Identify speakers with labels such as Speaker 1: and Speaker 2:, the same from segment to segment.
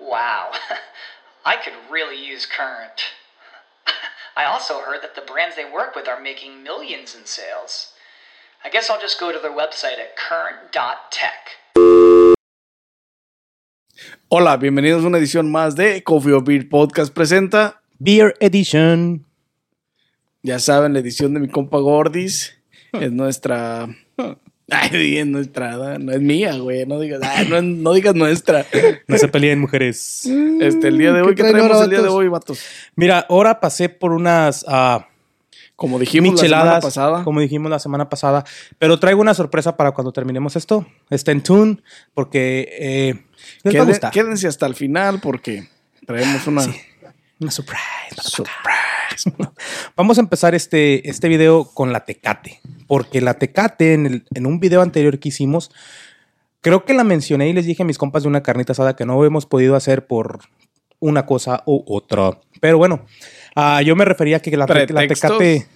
Speaker 1: Wow, I could really use Current. I also heard that the brands they work with are making millions in sales. I guess I'll just go to their website at current.tech.
Speaker 2: Hola, bienvenidos a una edición más de Coffee or Beer Podcast presenta.
Speaker 3: Beer Edition.
Speaker 2: Ya saben, la edición de mi compa Gordis es nuestra. Ay, es nuestra, no es mía, güey. No digas, ay, no, no digas nuestra.
Speaker 3: No se peleen, mujeres.
Speaker 2: Este, el día de hoy, ¿qué, traemos
Speaker 4: ahora,
Speaker 2: el día de hoy, vatos?
Speaker 3: Mira, ahora pasé por unas ah,
Speaker 2: Como dijimos la semana pasada.
Speaker 3: como dijimos la semana pasada, pero traigo una sorpresa para cuando terminemos esto. Estén tune, porque eh, les va a
Speaker 2: Queden-
Speaker 3: gustar.
Speaker 2: quédense hasta el final porque traemos una.
Speaker 3: Una surprise. Surprise. Vamos a empezar este, este video con la Tecate. Porque la Tecate, en, el- en un video anterior que hicimos, creo que la mencioné y les dije a mis compas de una carnita asada que no hemos podido hacer por una cosa u otra. Pero bueno, ah, yo me refería a que la, la. Tecate.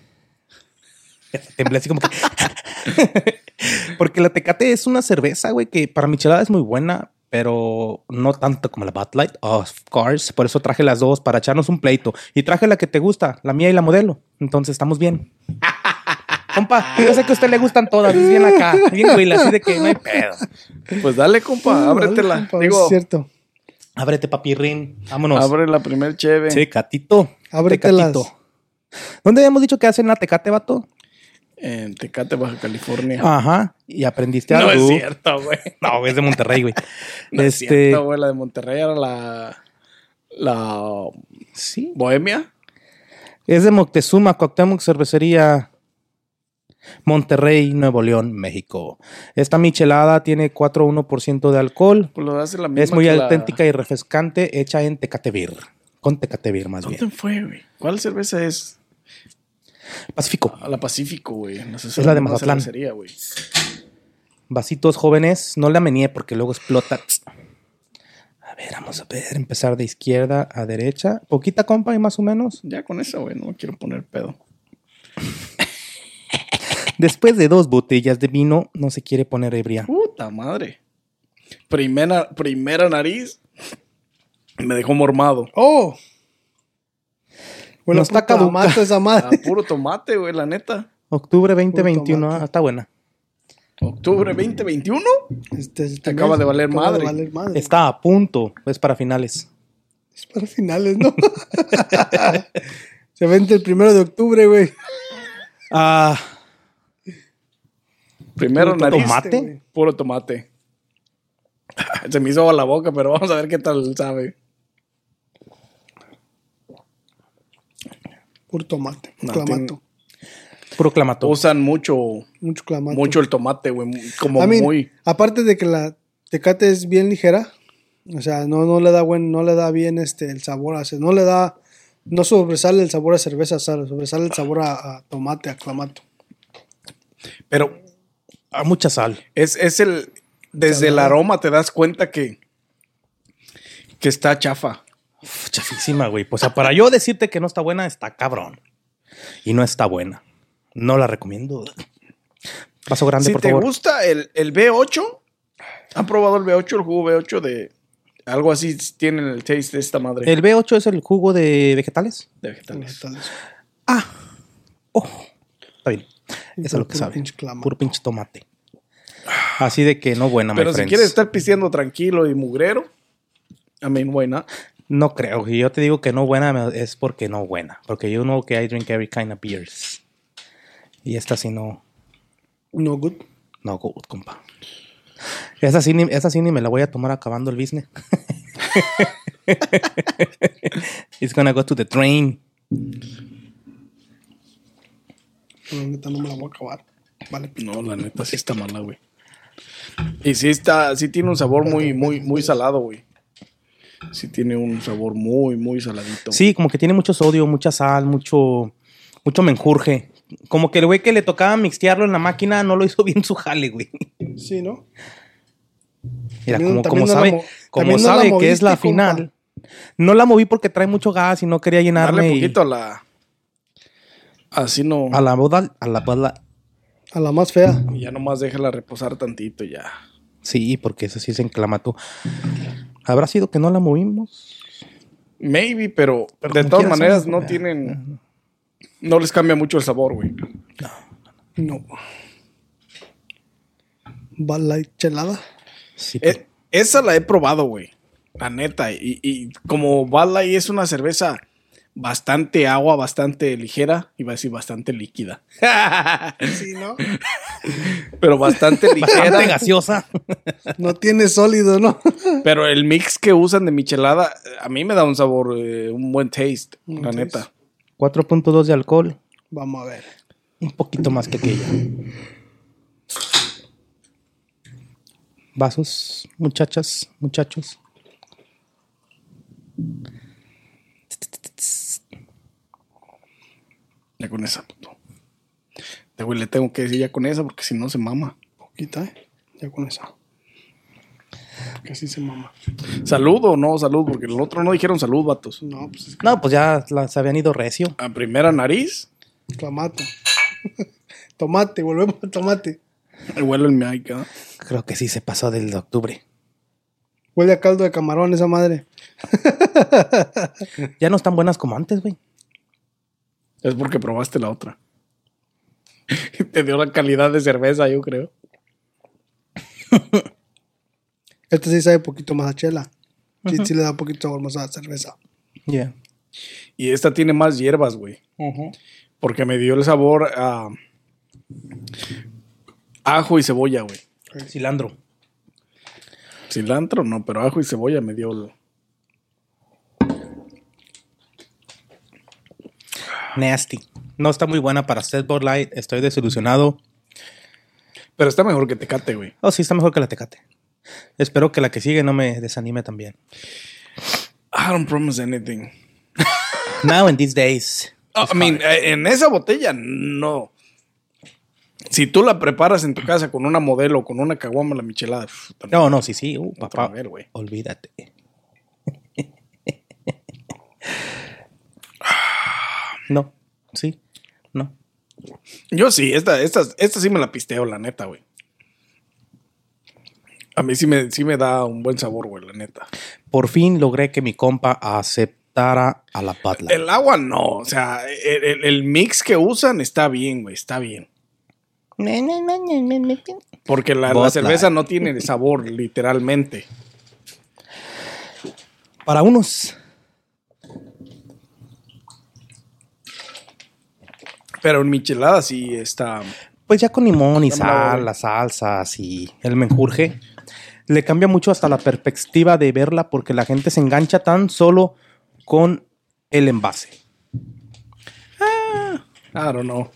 Speaker 3: Temblé así como que. Porque la Tecate es una cerveza, güey, que para michelada es muy buena, pero no tanto como la Bud Light. Of course. Por eso traje las dos para echarnos un pleito. Y traje la que te gusta, la mía y la modelo. Entonces estamos bien. Compa, yo sé que a usted le gustan todas, es bien acá, bien güey, así de que no hay pedo.
Speaker 2: Pues dale, compa, ábretela.
Speaker 4: Compa,
Speaker 2: Digo,
Speaker 4: Es cierto.
Speaker 3: Ábrete, papirrín. Vámonos.
Speaker 2: abre la primer cheve.
Speaker 3: Sí, catito.
Speaker 4: Ábretelas.
Speaker 3: Tecatito. ¿Dónde habíamos dicho que hacen la tecate, vato?
Speaker 2: En Tecate, Baja California.
Speaker 3: Ajá. Y aprendiste
Speaker 2: no
Speaker 3: algo.
Speaker 2: es cierto, güey.
Speaker 3: No, es de Monterrey, güey.
Speaker 2: No es
Speaker 3: este.
Speaker 2: cierto, güey. La de Monterrey era la. La.
Speaker 3: sí.
Speaker 2: Bohemia.
Speaker 3: Es de Moctezuma, Cuauhtémoc Cervecería. Monterrey, Nuevo León, México. Esta michelada tiene 4.1% de alcohol.
Speaker 2: Pues lo hace la misma
Speaker 3: Es muy
Speaker 2: la-
Speaker 3: auténtica y refrescante, hecha en Tecate Beer. Con Tecate Beer, más
Speaker 2: ¿Dónde
Speaker 3: bien.
Speaker 2: fue, güey? ¿Cuál cerveza es?
Speaker 3: Pacífico.
Speaker 2: La Pacífico, güey. No sé si
Speaker 3: Es la de Mazatlán.
Speaker 2: güey.
Speaker 3: Vasitos jóvenes, no la meneé porque luego explota. A ver, vamos a ver. Empezar de izquierda a derecha. Poquita compa y más o menos.
Speaker 2: Ya con eso, güey. No me quiero poner pedo.
Speaker 3: Después de dos botellas de vino, no se quiere poner ebria.
Speaker 2: Puta madre. Primera, primera nariz. Me dejó mormado.
Speaker 4: ¡Oh! Bueno,
Speaker 3: No está caduca
Speaker 4: esa madre.
Speaker 2: puro tomate, güey, la neta.
Speaker 3: Octubre 2021,
Speaker 4: tomate.
Speaker 3: ah, está buena.
Speaker 2: Octubre 2021.
Speaker 4: Este, este
Speaker 2: acaba
Speaker 4: mes
Speaker 2: de valer
Speaker 4: acaba
Speaker 2: madre.
Speaker 4: de valer madre.
Speaker 3: Está a punto, es para finales.
Speaker 4: Es para finales, ¿no? Se vende el primero de octubre, güey.
Speaker 3: Ah,
Speaker 2: Primero
Speaker 3: Puro
Speaker 2: nariz.
Speaker 3: tomate.
Speaker 4: güey.
Speaker 2: Puro tomate. Se me hizo agua la boca, pero vamos a ver qué tal sabe.
Speaker 4: Puro tomate.
Speaker 2: No,
Speaker 4: clamato.
Speaker 3: puro clamato.
Speaker 2: Usan mucho,
Speaker 4: Mucho clamato.
Speaker 2: mucho el tomate, güey. Como
Speaker 4: I mean,
Speaker 2: muy.
Speaker 4: Aparte de que la tecate es bien ligera, o sea, no, no le da buen, no le da bien este el sabor, o sea, no le da, no sobresale el sabor a cerveza, sobresale el sabor a, a tomate, a clamato.
Speaker 2: Pero
Speaker 3: a mucha sal.
Speaker 2: es, es el. Desde el aroma te das cuenta que. Que está chafa.
Speaker 3: Uf, chafísima, güey. O sea, para yo decirte que no está buena, está cabrón. Y no está buena. No la recomiendo. Paso grande,
Speaker 2: Si
Speaker 3: por
Speaker 2: te
Speaker 3: favor.
Speaker 2: gusta el, el B8, ¿han probado el B8, el jugo B8 de. Algo así tiene el taste de esta madre
Speaker 3: El B8 es el jugo de vegetales.
Speaker 2: de vegetales.
Speaker 4: Entonces,
Speaker 3: Ah. Oh. Está bien. Eso es lo que
Speaker 4: Puro
Speaker 3: sabe.
Speaker 4: pinche.
Speaker 3: Puro pinche tomate. Así de que no buena, my
Speaker 2: Pero si
Speaker 3: friends.
Speaker 2: quieres estar pisteando tranquilo y mugrero, I mean, buena.
Speaker 3: No creo. Si yo te digo que no buena, es porque no buena. Porque yo know que I drink every kind of beers. Y esta sí no,
Speaker 4: no good.
Speaker 3: no good, compa. Esta sí, ni, esta sí ni me la voy a tomar acabando el business. It's gonna go to the train.
Speaker 4: La neta no me la voy a acabar. Vale,
Speaker 2: No, la neta sí está mala, güey. Y sí está, sí tiene un sabor muy, muy, muy salado, güey. Sí tiene un sabor muy, muy saladito.
Speaker 3: Sí, como que tiene mucho sodio, mucha sal, mucho, mucho menjurje. Como que el güey que le tocaba mixtearlo en la máquina no lo hizo bien su jale, güey.
Speaker 4: Sí, ¿no?
Speaker 3: Mira,
Speaker 4: También-
Speaker 3: como,
Speaker 4: también
Speaker 3: como
Speaker 4: no la
Speaker 3: sabe,
Speaker 4: mo-
Speaker 3: como
Speaker 4: también no la
Speaker 3: sabe que es la
Speaker 4: compa.
Speaker 3: final. No la moví porque trae mucho gas y no quería llenarme.
Speaker 2: Darle
Speaker 3: y-
Speaker 2: poquito la. Así no.
Speaker 3: a la boda, a la boda.
Speaker 4: A la más fea.
Speaker 2: Y ya nomás déjala reposar tantito y ya.
Speaker 3: Sí, porque eso sí se enclamató. ¿Habrá sido que no la movimos?
Speaker 2: Maybe, pero,
Speaker 3: Pero
Speaker 2: de todas maneras no
Speaker 3: güey.
Speaker 2: tienen. No les cambia mucho el sabor, güey.
Speaker 4: No. Bud Light chelada.
Speaker 3: Sí, pero-
Speaker 2: Eh, esa la he probado, güey. La neta. Y, y como Bud Light es una cerveza bastante agua, bastante ligera, iba a decir bastante líquida.
Speaker 4: Sí, ¿no?
Speaker 2: pero bastante
Speaker 3: bastante
Speaker 2: ligera.
Speaker 3: gaseosa.
Speaker 4: No tiene sólido, ¿no?
Speaker 2: pero el mix que usan de michelada, a mí me da un sabor, eh, un buen taste,
Speaker 4: Un
Speaker 2: la
Speaker 4: taste.
Speaker 2: neta.
Speaker 3: 4.2 de alcohol.
Speaker 4: Vamos a ver.
Speaker 3: Un poquito más que aquella. Vasos, muchachas, muchachos.
Speaker 2: Ya con esa, puto. Este güey le tengo que decir ya con esa porque si no se mama.
Speaker 4: Poquita, ¿eh? Ya con esa. Que así se mama.
Speaker 2: ¿Salud o no salud? Porque el otro no dijeron salud, vatos.
Speaker 4: No, pues es
Speaker 3: No, pues ya la- se habían ido recio.
Speaker 2: A primera nariz,
Speaker 4: clamato. tomate, volvemos al tomate.
Speaker 2: huele el mic, ¿ah?
Speaker 3: Creo que sí se pasó del de octubre.
Speaker 4: Huele a caldo de camarón esa madre.
Speaker 3: Ya no están buenas como antes, güey.
Speaker 2: Es porque probaste la otra. Te dio la calidad de cerveza, yo creo.
Speaker 4: Este sí sabe poquito más a chela. Sí, sí le da poquito sabor más a la cerveza.
Speaker 3: Ya.
Speaker 2: Y esta tiene más hierbas, güey. Porque me dio el sabor a ajo y cebolla, güey.
Speaker 3: Cilantro.
Speaker 2: Cilantro no, pero ajo y cebolla me dio el...
Speaker 3: Nasty. No está muy buena para Set Bud Light. Estoy desilusionado.
Speaker 2: Pero está mejor que Tecate, güey.
Speaker 3: Oh, sí, está mejor que la Tecate. Espero que la que sigue no me desanime también.
Speaker 2: I don't promise anything.
Speaker 3: Now in these days.
Speaker 2: Oh, I mean, eh, en esa botella, no. Si tú la preparas en tu casa con una modelo o con una caguama, la michelada.
Speaker 3: No, no, sí, sí. Uh, papá.
Speaker 2: nivel, güey.
Speaker 3: Olvídate. no, sí, no.
Speaker 2: Yo sí, esta, esta, esta sí me la pisteo, la neta, güey. A mí sí me, sí me da un buen sabor, güey, la neta.
Speaker 3: Por fin logré que mi compa aceptara a la Light.
Speaker 2: El agua no, o sea, el, el- el mix que usan está bien, güey, está bien. Porque la, la cerveza no tiene sabor, literalmente.
Speaker 3: Para unos,
Speaker 2: Pero en michelada sí está.
Speaker 3: pues ya con limón y sal, las salsas y el menjurje, le cambia mucho hasta la perspectiva de verla porque la gente se engancha tan solo con el envase.
Speaker 2: I don't know.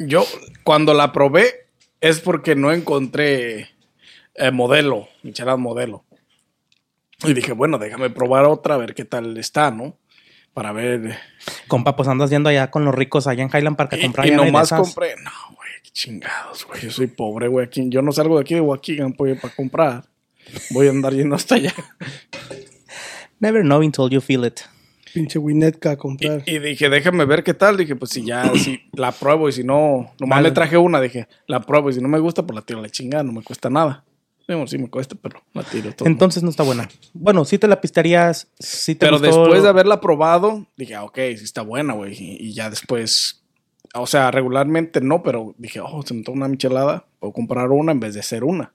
Speaker 2: Yo, cuando la probé, es porque no encontré eh, modelo, michelada modelo. Y dije, bueno, déjame probar otra, a ver qué tal está, ¿no? Para ver.
Speaker 3: Compa, pues andas yendo allá con los ricos allá en Highland Park a
Speaker 2: Y,
Speaker 3: comprar
Speaker 2: y
Speaker 3: de
Speaker 2: nomás compré. No, güey, qué chingados, güey. Yo soy pobre, güey. Yo no salgo de aquí de Waukegan pues, para comprar. Voy a andar yendo hasta allá.
Speaker 3: Never know until you feel it.
Speaker 4: Pinche Winnetka a
Speaker 2: Y,
Speaker 4: comprar.
Speaker 2: y dije, déjame ver qué tal. Dije, pues si ya, si la pruebo y si no, nomás
Speaker 3: Vale.
Speaker 2: le traje una. Dije, la pruebo y si no me gusta, pues la tiro a la chingada. No me cuesta nada. Bueno, sí me cuesta, pero la tiro todo.
Speaker 3: Entonces no está buena. Bueno, sí te la pistarías, sí te
Speaker 2: pero
Speaker 3: gustó-
Speaker 2: después de haberla probado, dije, ah, ok, sí está buena, güey. Y, y ya después, o sea, regularmente no, pero dije, oh, se me toma una michelada. Puedo comprar una en vez de hacer una.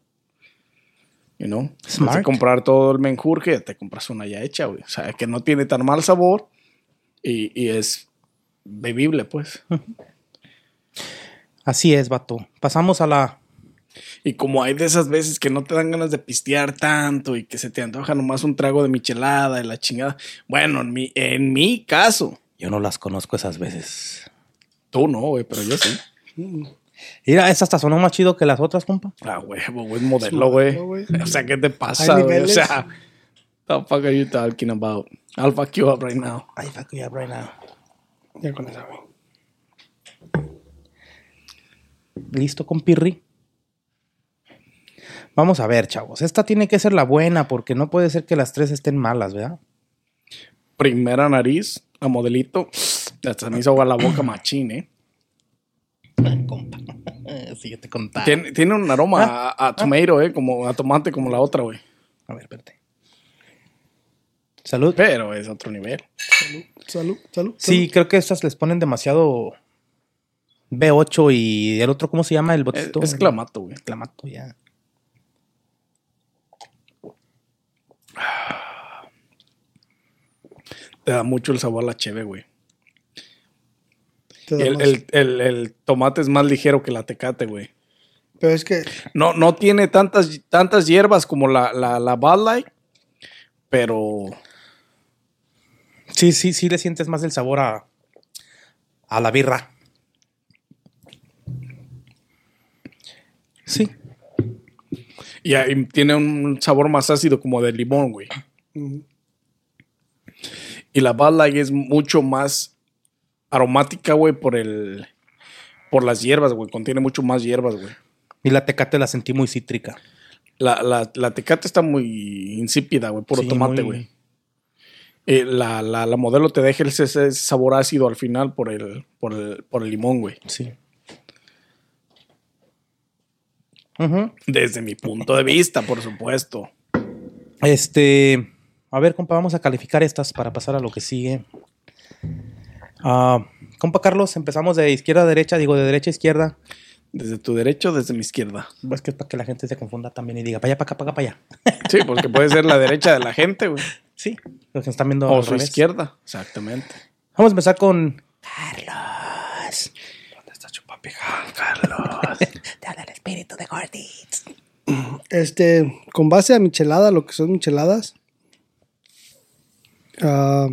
Speaker 2: You know? Vez de
Speaker 3: Smart.
Speaker 2: comprar todo el menjurje, ya te compras una ya hecha, güey. O sea, que no tiene tan mal sabor y, y es bebible, pues.
Speaker 3: Así es, vato. Pasamos a la...
Speaker 2: Y como hay de esas veces que no te dan ganas de pistear tanto y que se te antoja nomás un trago de michelada y la chingada. Bueno, en mi, en mi caso,
Speaker 3: Yo no las conozco esas veces.
Speaker 2: tú no, güey, pero yo sí.
Speaker 3: Mira, esta hasta sonó más chido que las otras, compa.
Speaker 2: Ah, huevo, güey, es modelo, güey.
Speaker 4: modelo, güey.
Speaker 2: O sea, ¿qué te pasa, güey? O sea, The fuck are you talking about? I'll fuck you up right now.
Speaker 3: I fuck you up right now.
Speaker 4: Ya con esa, güey.
Speaker 3: ¿Listo con Pirri? Vamos a ver, chavos. Esta tiene que ser la buena porque no puede ser que las tres estén malas, ¿verdad?
Speaker 2: Primera nariz a modelito. Hasta me hizo agua la boca machín, ¿eh?
Speaker 3: Compa. Sí, yo te contaba.
Speaker 2: Tiene, tiene un aroma a, a tomato, ¿eh? Como a tomate como la otra, güey.
Speaker 3: A ver, espérate. Salud.
Speaker 2: Pero es otro nivel.
Speaker 4: Salud, salud.
Speaker 3: Sí, creo que estas les ponen demasiado B8 y el otro, ¿cómo se llama? El
Speaker 2: Es,
Speaker 3: botito.
Speaker 2: es clamato, güey.
Speaker 3: Clamato, ya.
Speaker 2: Te da mucho el sabor a la cheve, güey.
Speaker 4: Te
Speaker 2: Y
Speaker 4: da
Speaker 2: El,
Speaker 4: más.
Speaker 2: el- el- el tomate es más ligero que la tecate, güey.
Speaker 4: Pero es que
Speaker 2: No, no tiene tantas, tantas hierbas como la, la, la Bud Light, pero
Speaker 3: Sí, sí, sí le sientes más el sabor a, a la birra. Sí.
Speaker 2: Y tiene un sabor más ácido como de limón, güey. Y la Bud Light es mucho más aromática, güey, por el por las hierbas, güey. Contiene mucho más hierbas, güey.
Speaker 3: Y la tecate la sentí muy cítrica.
Speaker 2: La, la, la tecate está muy insípida, güey, puro
Speaker 3: Sí,
Speaker 2: tomate,
Speaker 3: muy-
Speaker 2: güey. Eh, la, la, la modelo te deja ese, ese sabor ácido al final por el, por el, por el limón, güey.
Speaker 3: Sí.
Speaker 2: Desde mi punto de vista, por supuesto.
Speaker 3: Este, a ver, compa, vamos a calificar estas para pasar a lo que sigue. Ah, compa Carlos, empezamos de izquierda a derecha, digo de derecha a izquierda.
Speaker 2: Desde tu derecho, desde mi izquierda.
Speaker 3: Es que es para que la gente se confunda también y diga, para allá, para acá, para acá, para allá.
Speaker 2: Sí, porque puede ser la derecha de la gente, güey.
Speaker 3: Sí, los que están viendo
Speaker 2: O
Speaker 3: al
Speaker 2: su
Speaker 3: revés.
Speaker 2: izquierda. Exactamente.
Speaker 3: Vamos a empezar con Carlos.
Speaker 2: Carlos.
Speaker 3: Te habla el espíritu de Gordits.
Speaker 4: Este, con base a michelada, lo que son micheladas, ah,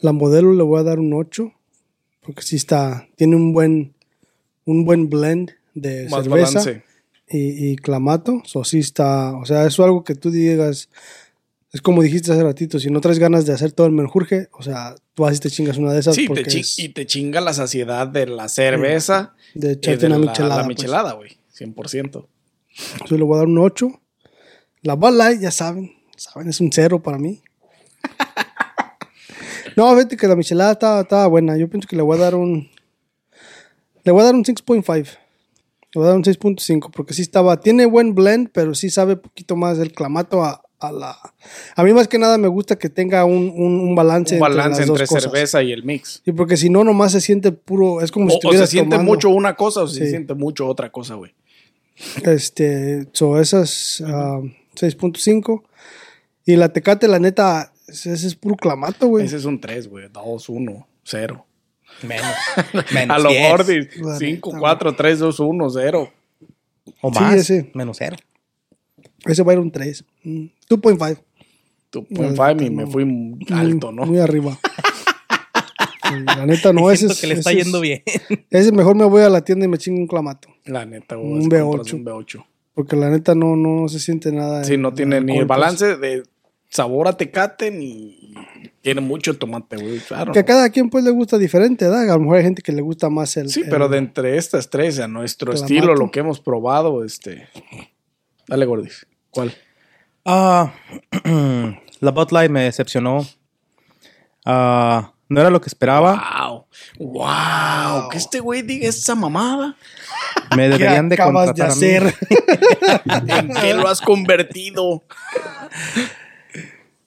Speaker 4: la modelo le voy a dar un 8, porque sí está, tiene un buen, un buen blend de
Speaker 2: Más
Speaker 4: cerveza
Speaker 2: balance.
Speaker 4: y, y clamato, so sí está, o sea, eso es algo que tú digas, es como dijiste hace ratito, si no traes ganas de hacer todo el menjurje, o sea, tú vas y te chingas una de esas
Speaker 2: Sí,
Speaker 4: porque es
Speaker 2: y te chinga la saciedad de la cerveza
Speaker 4: de echarte una
Speaker 2: la,
Speaker 4: michelada.
Speaker 2: la
Speaker 4: pues.
Speaker 2: michelada, güey. 100%.
Speaker 4: Yo le voy a dar un 8. La Light, ya saben, saben, es un cero para mí. no, fíjate que la michelada estaba, estaba buena. Yo pienso que le voy a dar un. Le voy a dar un 6.5. Le voy a dar un 6.5 porque sí estaba. Tiene buen blend, pero sí sabe poquito más del clamato a, a la. A mí más que nada me gusta que tenga un, un- un balance,
Speaker 2: Un balance
Speaker 4: entre, las
Speaker 2: entre
Speaker 4: dos cosas.
Speaker 2: cerveza y el mix.
Speaker 4: Sí, porque si no, nomás se siente puro. Es como
Speaker 2: O,
Speaker 4: si
Speaker 2: o se siente
Speaker 4: tomando-
Speaker 2: mucho una cosa o se
Speaker 4: Sí.
Speaker 2: siente mucho otra cosa, güey.
Speaker 4: Este, so esas ah, 6.5. Y la Tecate, la neta, ese es puro clamato, güey.
Speaker 2: Ese es un 3, güey. 2, 1, 0.
Speaker 3: Menos. menos
Speaker 2: A lo
Speaker 3: 10.
Speaker 2: Gordis.
Speaker 4: La
Speaker 2: 5,
Speaker 4: neta,
Speaker 2: 4, 3, 2, 1, 0.
Speaker 3: O
Speaker 4: Sí,
Speaker 3: más.
Speaker 4: ese.
Speaker 3: Menos cero.
Speaker 4: Ese va a ir un 3. Mm, 2.5.
Speaker 2: Tu
Speaker 4: La
Speaker 2: point
Speaker 4: neta,
Speaker 2: five y me fui alto,
Speaker 4: Muy-
Speaker 2: ¿no?
Speaker 4: Muy arriba. La neta, no, ese es.
Speaker 3: que le está
Speaker 4: ese es-
Speaker 3: yendo bien.
Speaker 4: Ese mejor me voy a la tienda y me chingo un clamato.
Speaker 2: La neta, güey.
Speaker 4: Un
Speaker 2: si compras
Speaker 4: B8.
Speaker 2: Un B8.
Speaker 4: Porque la neta no, no se siente nada.
Speaker 2: Sí, no tiene ni el
Speaker 4: pues.
Speaker 2: balance de sabor a tecate ni tiene mucho tomate, güey. Claro.
Speaker 4: Que a cada quien pues le gusta diferente, ¿verdad? A lo mejor hay gente que le gusta más el.
Speaker 2: Sí,
Speaker 4: el-
Speaker 2: pero de entre estas tres, a nuestro
Speaker 4: Clamato.
Speaker 2: estilo, lo que hemos probado, este. Dale, Gordis. ¿Cuál?
Speaker 3: Ah, la Bud Light me decepcionó. Ah, no era lo que esperaba.
Speaker 2: Wow. Wow. Que este güey diga esa mamada.
Speaker 3: Me
Speaker 4: ¿Qué
Speaker 3: deberían de
Speaker 4: acabas de
Speaker 3: contratar a mí.
Speaker 4: hacer?
Speaker 2: ¿En qué lo has convertido?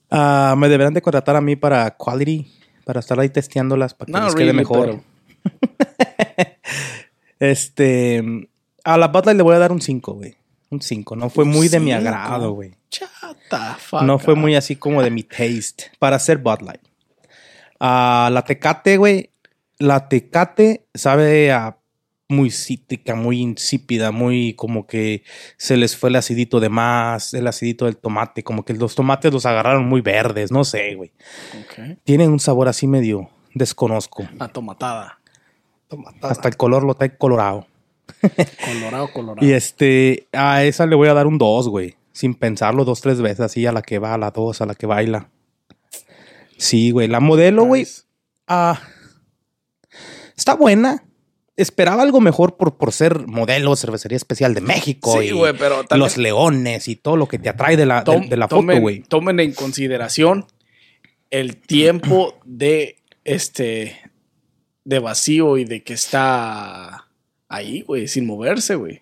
Speaker 3: Ah, me deberían de contratar a mí para quality, para estar ahí testeándolas para que
Speaker 2: No,
Speaker 3: les quede mejor.
Speaker 2: pero-
Speaker 3: Este, a la Bud Light le voy a dar un 5, güey. Un 5. No fue muy de mi
Speaker 2: cinco.
Speaker 3: agrado, güey.
Speaker 2: Chata, fuck.
Speaker 3: No fue muy así como de mi taste para hacer Bud Light. Ah, la Tecate, güey. La Tecate sabe a muy cítrica, muy insípida, muy como que se les fue el acidito de más, el acidito del tomate, como que los tomates los agarraron muy verdes, no sé, güey.
Speaker 2: Ok.
Speaker 3: Tienen un sabor así medio desconozco.
Speaker 2: Atomatada.
Speaker 4: Tomatada.
Speaker 3: Hasta el color lo trae colorado.
Speaker 2: Colorado, colorado.
Speaker 3: Y este, a esa le voy a dar un 2, güey. sin pensarlo dos, tres veces, así a la que va, a la dos, a la que baila. Sí, güey. La modelo, güey.
Speaker 2: Nice.
Speaker 3: ah, está buena. Esperaba algo mejor por, por ser modelo, cervecería especial de México.
Speaker 2: Sí,
Speaker 3: y
Speaker 2: güey, pero también-
Speaker 3: los leones y todo lo que te atrae de la,
Speaker 2: Tom-
Speaker 3: de la foto, güey.
Speaker 2: Tomen en consideración el tiempo de este de vacío y de que está ahí, güey, sin moverse, güey.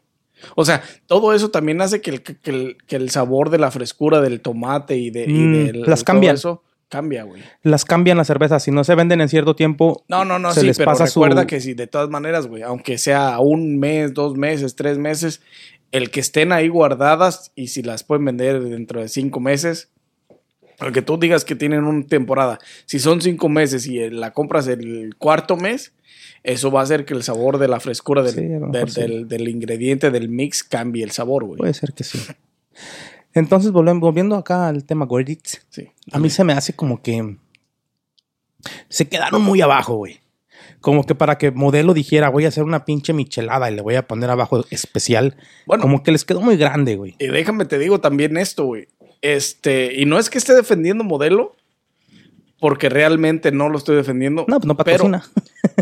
Speaker 2: O sea, todo eso también hace que el, que el, que el sabor de la frescura del tomate y de, y
Speaker 3: Mm,
Speaker 2: del-
Speaker 3: las cambian.
Speaker 2: eso cambia, güey.
Speaker 3: Las cambian las cervezas. Si no se venden en cierto tiempo,
Speaker 2: No, no, no,
Speaker 3: Se
Speaker 2: sí,
Speaker 3: les
Speaker 2: pero
Speaker 3: pasa su-
Speaker 2: recuerda que si de todas maneras, güey, aunque sea un mes, dos meses, tres meses, el que estén ahí guardadas y si las pueden vender dentro de cinco meses, aunque tú digas que tienen una temporada, si son cinco meses y eh, la compras el cuarto mes, eso va a hacer que el sabor de la frescura del,
Speaker 3: Sí,
Speaker 2: del,
Speaker 3: sí.
Speaker 2: del- del ingrediente del mix cambie el sabor, güey.
Speaker 3: puede ser que sí. Entonces, volvemos, volviendo acá al tema Gordits.
Speaker 2: Sí.
Speaker 3: A mí se me hace como que se quedaron muy abajo, güey. Como que para que modelo dijera, voy a hacer una pinche michelada y le voy a poner abajo especial.
Speaker 2: Bueno.
Speaker 3: como que les quedó muy grande, güey.
Speaker 2: Y déjame te digo también esto, güey. Este, y no es que esté defendiendo modelo, porque realmente no lo estoy defendiendo.
Speaker 3: No, pues no
Speaker 2: pero-
Speaker 3: patrocina.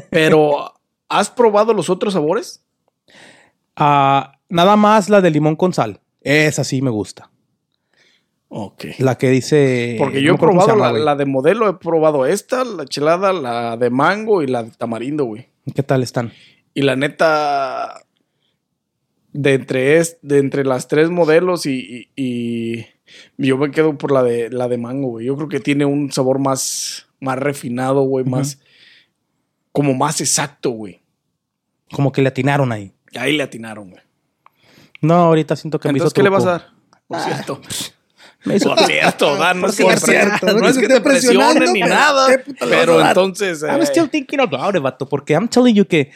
Speaker 2: Pero, ¿has probado los otros sabores?
Speaker 3: Ah, nada más la de limón con sal. Esa sí me gusta.
Speaker 2: Ok.
Speaker 3: La que dice.
Speaker 2: Porque yo he probado
Speaker 3: llama,
Speaker 2: la, de modelo, he probado esta, la chelada, la de mango y la de tamarindo, güey.
Speaker 3: ¿Qué tal están?
Speaker 2: Y la neta, de entre, es, de entre las tres modelos y, y- y yo me quedo por la de, la de mango, güey. Yo creo que tiene un sabor más, más refinado, güey, más, como más exacto, güey.
Speaker 3: Como que le atinaron ahí.
Speaker 2: Ahí le atinaron, güey.
Speaker 3: No, ahorita siento que me hizo
Speaker 2: Entonces, ¿qué le vas a dar? Por cierto.
Speaker 3: Me hizo-
Speaker 2: Por cierto, Dan, no es que,
Speaker 4: Por cierto,
Speaker 2: no es que te presionen ni nada.
Speaker 4: ¿qué puta le vas
Speaker 2: Pero entonces.
Speaker 3: I'm
Speaker 2: eh,
Speaker 3: still thinking about it, vato, porque I'm telling you que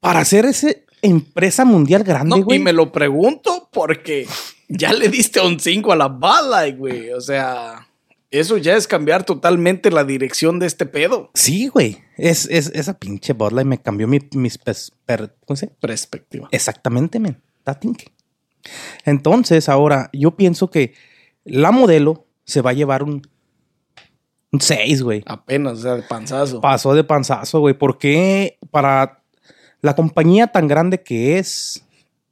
Speaker 3: para hacer esa empresa mundial grande,
Speaker 2: no,
Speaker 3: güey.
Speaker 2: y me lo pregunto porque ya le diste un 5 a la bala, güey. O sea, eso ya es cambiar totalmente la dirección de este pedo.
Speaker 3: Sí, güey. Es, es, esa pinche Bud Light me cambió mi, mis pers- per- ¿cómo se dice?
Speaker 2: Perspectiva.
Speaker 3: Exactamente, men. Entonces, ahora, yo pienso que la modelo se va a llevar un, un 6, güey.
Speaker 2: Apenas, o sea, de panzazo.
Speaker 3: Pasó de panzazo, güey. ¿Por qué para la compañía tan grande que es,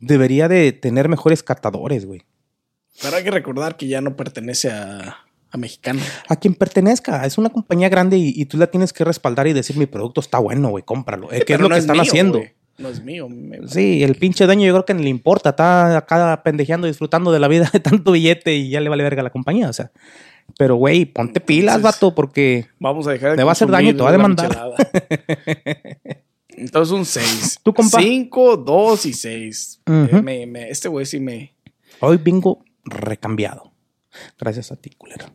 Speaker 3: debería de tener mejores catadores, güey?
Speaker 2: Pero hay que recordar que ya no pertenece a, a mexicano.
Speaker 3: A quien pertenezca. Es una compañía grande y, y tú la tienes que respaldar y decir, mi producto está bueno, güey, cómpralo. Eh, ¿Qué es lo
Speaker 2: no
Speaker 3: que están
Speaker 2: mío,
Speaker 3: haciendo?
Speaker 2: No es mío. me-
Speaker 3: Sí, el pinche dueño yo creo que ni le importa, está acá pendejeando, disfrutando de la vida de tanto billete y ya le vale verga a la compañía, o sea. Pero, güey, ponte pilas,
Speaker 2: Entonces-
Speaker 3: vato, porque
Speaker 2: Vamos a dejar de
Speaker 3: Me va a hacer daño te va a demandar.
Speaker 2: Entonces un 6.
Speaker 3: ¿Tú, compa?
Speaker 2: 5, 2 y 6.
Speaker 3: Ujú.
Speaker 2: este güey sí me,
Speaker 3: hoy vengo recambiado. Gracias a ti, culero.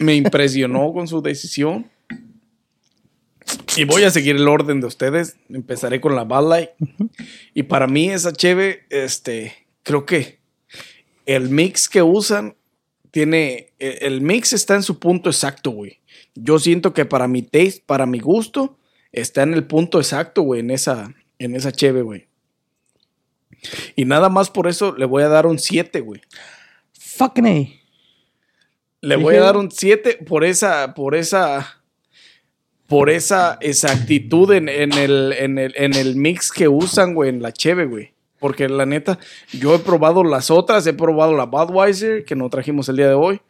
Speaker 2: me impresionó con su decisión. Y voy a seguir el orden de ustedes. Empezaré con la Bud Light. Y para mí esa cheve, este, creo que el mix que usan tiene, el el mix está en su punto exacto, güey. Yo siento que para mi taste, para mi gusto, está en el punto exacto, güey, en esa, en esa cheve, güey. Y nada más por eso le voy a dar un 7, güey.
Speaker 3: Fucking A.
Speaker 2: Le voy a dar un 7 por esa, por esa, por esa exactitud en, en el, en, el, en el mix que usan, güey, en la cheve, güey. Porque la neta, yo he probado las otras, he probado la Budweiser, que no trajimos el día de hoy.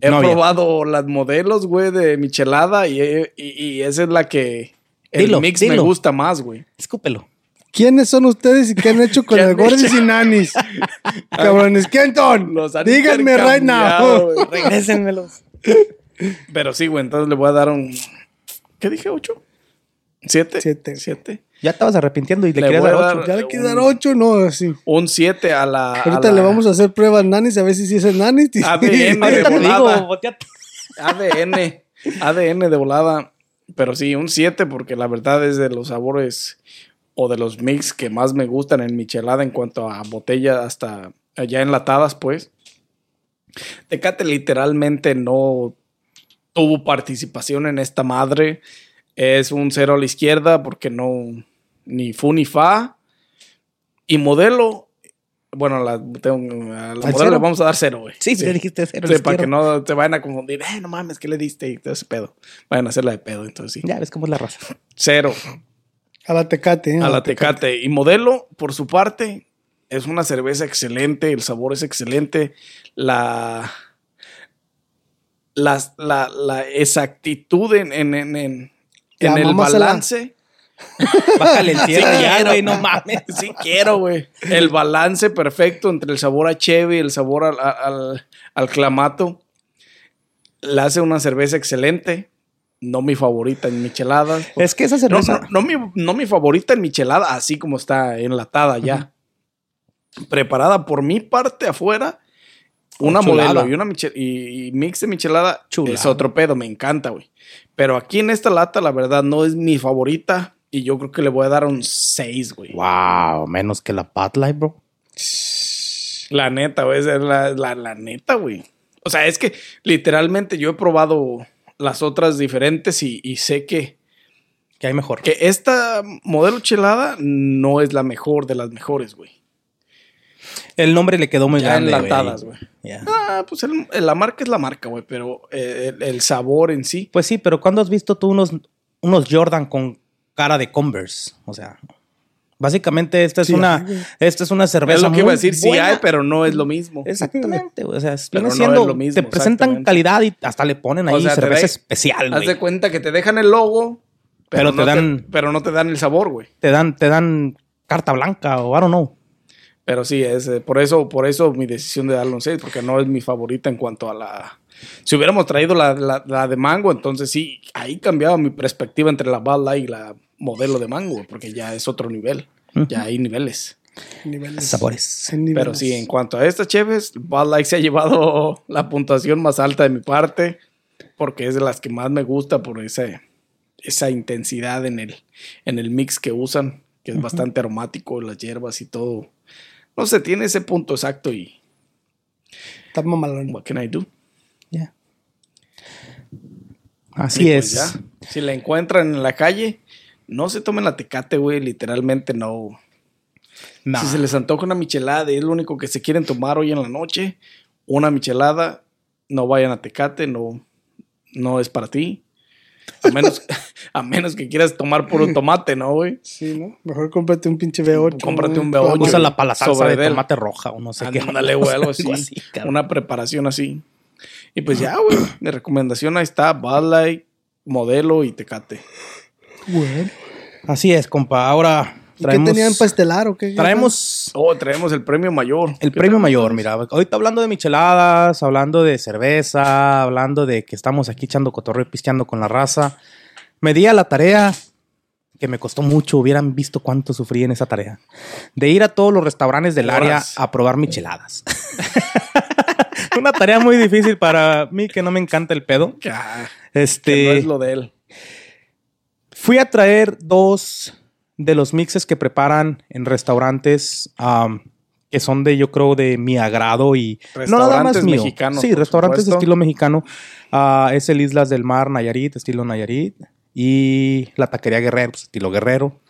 Speaker 2: He
Speaker 3: No,
Speaker 2: probado las modelos, güey, de Michelada y, y, y esa es la que el
Speaker 3: Dilo,
Speaker 2: mix me
Speaker 3: dilo.
Speaker 2: gusta más, güey.
Speaker 3: Escúpelo.
Speaker 4: ¿Quiénes son ustedes y qué han hecho con
Speaker 2: ¿Qué
Speaker 4: el Gordis y Nanis? Cabrones, ¿quién son?
Speaker 2: Los han
Speaker 4: Díganme right now.
Speaker 3: Regrésenmelos.
Speaker 2: Pero sí, güey, entonces le voy a dar un... ¿Qué dije? ¿Ocho? ¿Siete?
Speaker 4: Siete.
Speaker 2: ¿Siete?
Speaker 3: Ya estabas arrepintiendo y le,
Speaker 2: Le
Speaker 3: querías dar
Speaker 2: a
Speaker 3: ocho.
Speaker 2: dar-
Speaker 4: ¿Ya le quiero dar ocho? No, así.
Speaker 2: Un 7 a la. a
Speaker 4: Ahorita
Speaker 2: la
Speaker 4: le vamos a hacer pruebas Nanis a ver si sí es el Nanis.
Speaker 2: ADN.
Speaker 3: Ahorita te
Speaker 2: volada.
Speaker 3: digo.
Speaker 2: ADN. ADN de volada. Pero sí, un 7 porque la verdad es de los sabores o de los mix que más me gustan en michelada en cuanto a botella hasta ya enlatadas, pues. Tecate literalmente no tuvo participación en esta madre. Es un cero a la izquierda porque no ni fu ni fa. Y modelo, Bueno, la, tengo, a la
Speaker 3: ¿Al
Speaker 2: modelo le vamos a dar cero, güey.
Speaker 3: Sí, le dijiste cero.
Speaker 2: Sí, para que no te vayan a confundir. Eh, no mames, ¿qué le diste? Y todo ese pedo. Vayan a hacerla de pedo, entonces sí.
Speaker 3: Ya ves cómo es la raza.
Speaker 2: Cero.
Speaker 4: A la tecate. ¿eh?
Speaker 2: A la Tecate. Y Modelo, por su parte, es una cerveza excelente, el sabor es excelente, la, las- la, la exactitud en, en, en, en- el balance.
Speaker 3: Bájale el cierre
Speaker 2: Sí
Speaker 3: ya,
Speaker 2: quiero.
Speaker 3: güey, no mames.
Speaker 2: Sí quiero, güey. El balance perfecto entre el sabor a Chevy y el sabor al, al, al clamato. La hace una cerveza excelente. No mi favorita en micheladas.
Speaker 3: Es que esa
Speaker 2: No,
Speaker 3: cerveza.
Speaker 2: no, no mi, no mi favorita en michelada, así como está enlatada ya. Preparada por mi parte afuera. Una
Speaker 3: Chulada.
Speaker 2: modelo y una michel- y, y mix de michelada
Speaker 3: Chulada.
Speaker 2: es otro pedo, me encanta, güey. Pero aquí en esta lata, la verdad, no es mi favorita. Y yo creo que le voy a dar un 6, güey.
Speaker 3: Wow, menos que la Bud Light, bro.
Speaker 2: La neta, güey. es la, la, la neta, güey. O sea, es que literalmente yo he probado las otras diferentes y, y sé que,
Speaker 3: Que hay mejor.
Speaker 2: que esta modelo chelada no es la mejor de las mejores, güey.
Speaker 3: El nombre le quedó muy
Speaker 2: Ya
Speaker 3: grande.
Speaker 2: enlatadas, güey. Ah, pues el- la marca es la marca, güey, pero el, el sabor en sí.
Speaker 3: Pues sí, pero ¿cuándo has visto tú unos, unos Jordan con cara de Converse? O sea, básicamente esta es
Speaker 4: Sí,
Speaker 3: una,
Speaker 4: hay,
Speaker 3: esta es una cerveza.
Speaker 2: Es lo que iba a
Speaker 3: muy
Speaker 2: decir, sí
Speaker 3: buena.
Speaker 2: hay, pero no es lo mismo.
Speaker 3: Exactamente, o sea, viene
Speaker 2: no es
Speaker 3: siendo,
Speaker 2: lo mismo,
Speaker 3: te presentan calidad y hasta le ponen ahí
Speaker 2: O sea, te
Speaker 3: cerveza especial,
Speaker 2: Haz de cuenta que te dejan el logo, pero,
Speaker 3: Pero
Speaker 2: no
Speaker 3: te dan-
Speaker 2: te, pero no te dan el sabor, güey.
Speaker 3: Te dan, te dan carta blanca o I don't know.
Speaker 2: Pero sí, es, eh, por eso, por eso mi decisión de darle un 6, porque no es mi favorita en cuanto a la. Si hubiéramos traído la, la- la de mango, entonces sí, ahí cambiaba mi perspectiva entre la Bud Light y la modelo de mango, porque ya es otro nivel. Ya hay niveles.
Speaker 4: Niveles.
Speaker 3: Sabores.
Speaker 4: Niveles.
Speaker 2: Pero sí, en cuanto a estas cheves, Bud Light se ha llevado la puntuación más alta de mi parte, porque es de las que más me gusta por esa, esa intensidad en el, en el mix que usan, que es bastante aromático, las hierbas y todo. No sé, tiene ese punto exacto y
Speaker 4: Está mamalón.
Speaker 2: what can I do?
Speaker 3: Ya. Así
Speaker 2: Y pues
Speaker 3: es.
Speaker 2: ya, si la encuentran en la calle, no se tomen la tecate, güey, literalmente no.
Speaker 3: Nah.
Speaker 2: Si se les antoja una michelada y es lo único que se quieren tomar hoy en la noche, una michelada, no vayan a Tecate, no, no es para ti. A menos, a menos que quieras tomar puro tomate, ¿no, güey?
Speaker 4: Sí, ¿no? Mejor cómprate un pinche V8.
Speaker 2: Cómprate un V8.
Speaker 3: Usa la para la salsa
Speaker 2: sobre
Speaker 3: de
Speaker 2: del-
Speaker 3: tomate roja o no sé qué.
Speaker 2: Ándale, güey, algo así. una preparación así. Y pues ya, güey, mi recomendación ahí está, Bud Light, Modelo y Tecate.
Speaker 4: Bueno.
Speaker 3: Así es, compa. Ahora
Speaker 4: ¿Y
Speaker 3: traemos,
Speaker 4: ¿Qué tenían para estelar o qué?
Speaker 3: traemos
Speaker 2: Oh, traemos el premio mayor.
Speaker 3: el
Speaker 2: ¿Qué
Speaker 3: premio mayor. Mira, ahorita hablando de micheladas, hablando de cerveza, hablando de que estamos aquí echando cotorreo y pisteando con la raza. Me di a la tarea que me costó mucho, hubieran visto cuánto sufrí en esa tarea, de ir a todos los restaurantes del
Speaker 2: Horas.
Speaker 3: área a probar micheladas. Una tarea muy difícil para mí que no me encanta el pedo.
Speaker 2: Ah,
Speaker 3: Este,
Speaker 2: que no es lo de él.
Speaker 3: Fui a traer dos de los mixes que preparan en restaurantes am, que son de, yo creo, de mi agrado y no nada más mío.
Speaker 2: mexicanos,
Speaker 3: Sí, restaurantes de
Speaker 2: supuesto.
Speaker 3: estilo mexicano. Ah, es el Islas del Mar Nayarit, estilo Nayarit. Y la Taquería Guerrero, pues, estilo Guerrero.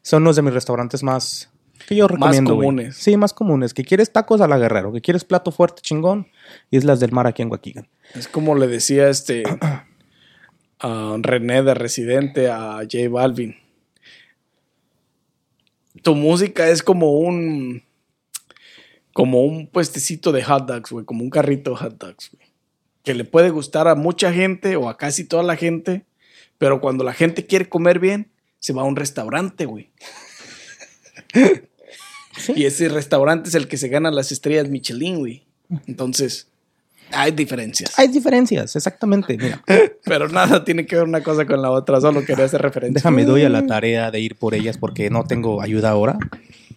Speaker 3: Son unos de mis restaurantes más que yo recomiendo. güey.
Speaker 2: comunes.
Speaker 3: Sí, más comunes. Que quieres tacos a la Guerrero, que quieres plato fuerte chingón, Islas del Mar aquí en Huaquigan.
Speaker 2: Es como le decía este a René de Residente a J Balvin. Tu música es como un como un puestecito de hot dogs, güey, como un carrito de hot dogs, güey. Que le puede gustar a mucha gente o a casi toda la gente, pero cuando la gente quiere comer bien, se va a un restaurante, güey. Y ese restaurante es el que se gana las estrellas Michelin, güey. Entonces, hay diferencias.
Speaker 3: Hay diferencias, exactamente. Mira,
Speaker 2: Pero nada tiene que ver una cosa con la otra, solo quería hacer referencia.
Speaker 3: déjame doy a la tarea de ir por ellas porque no tengo ayuda ahora.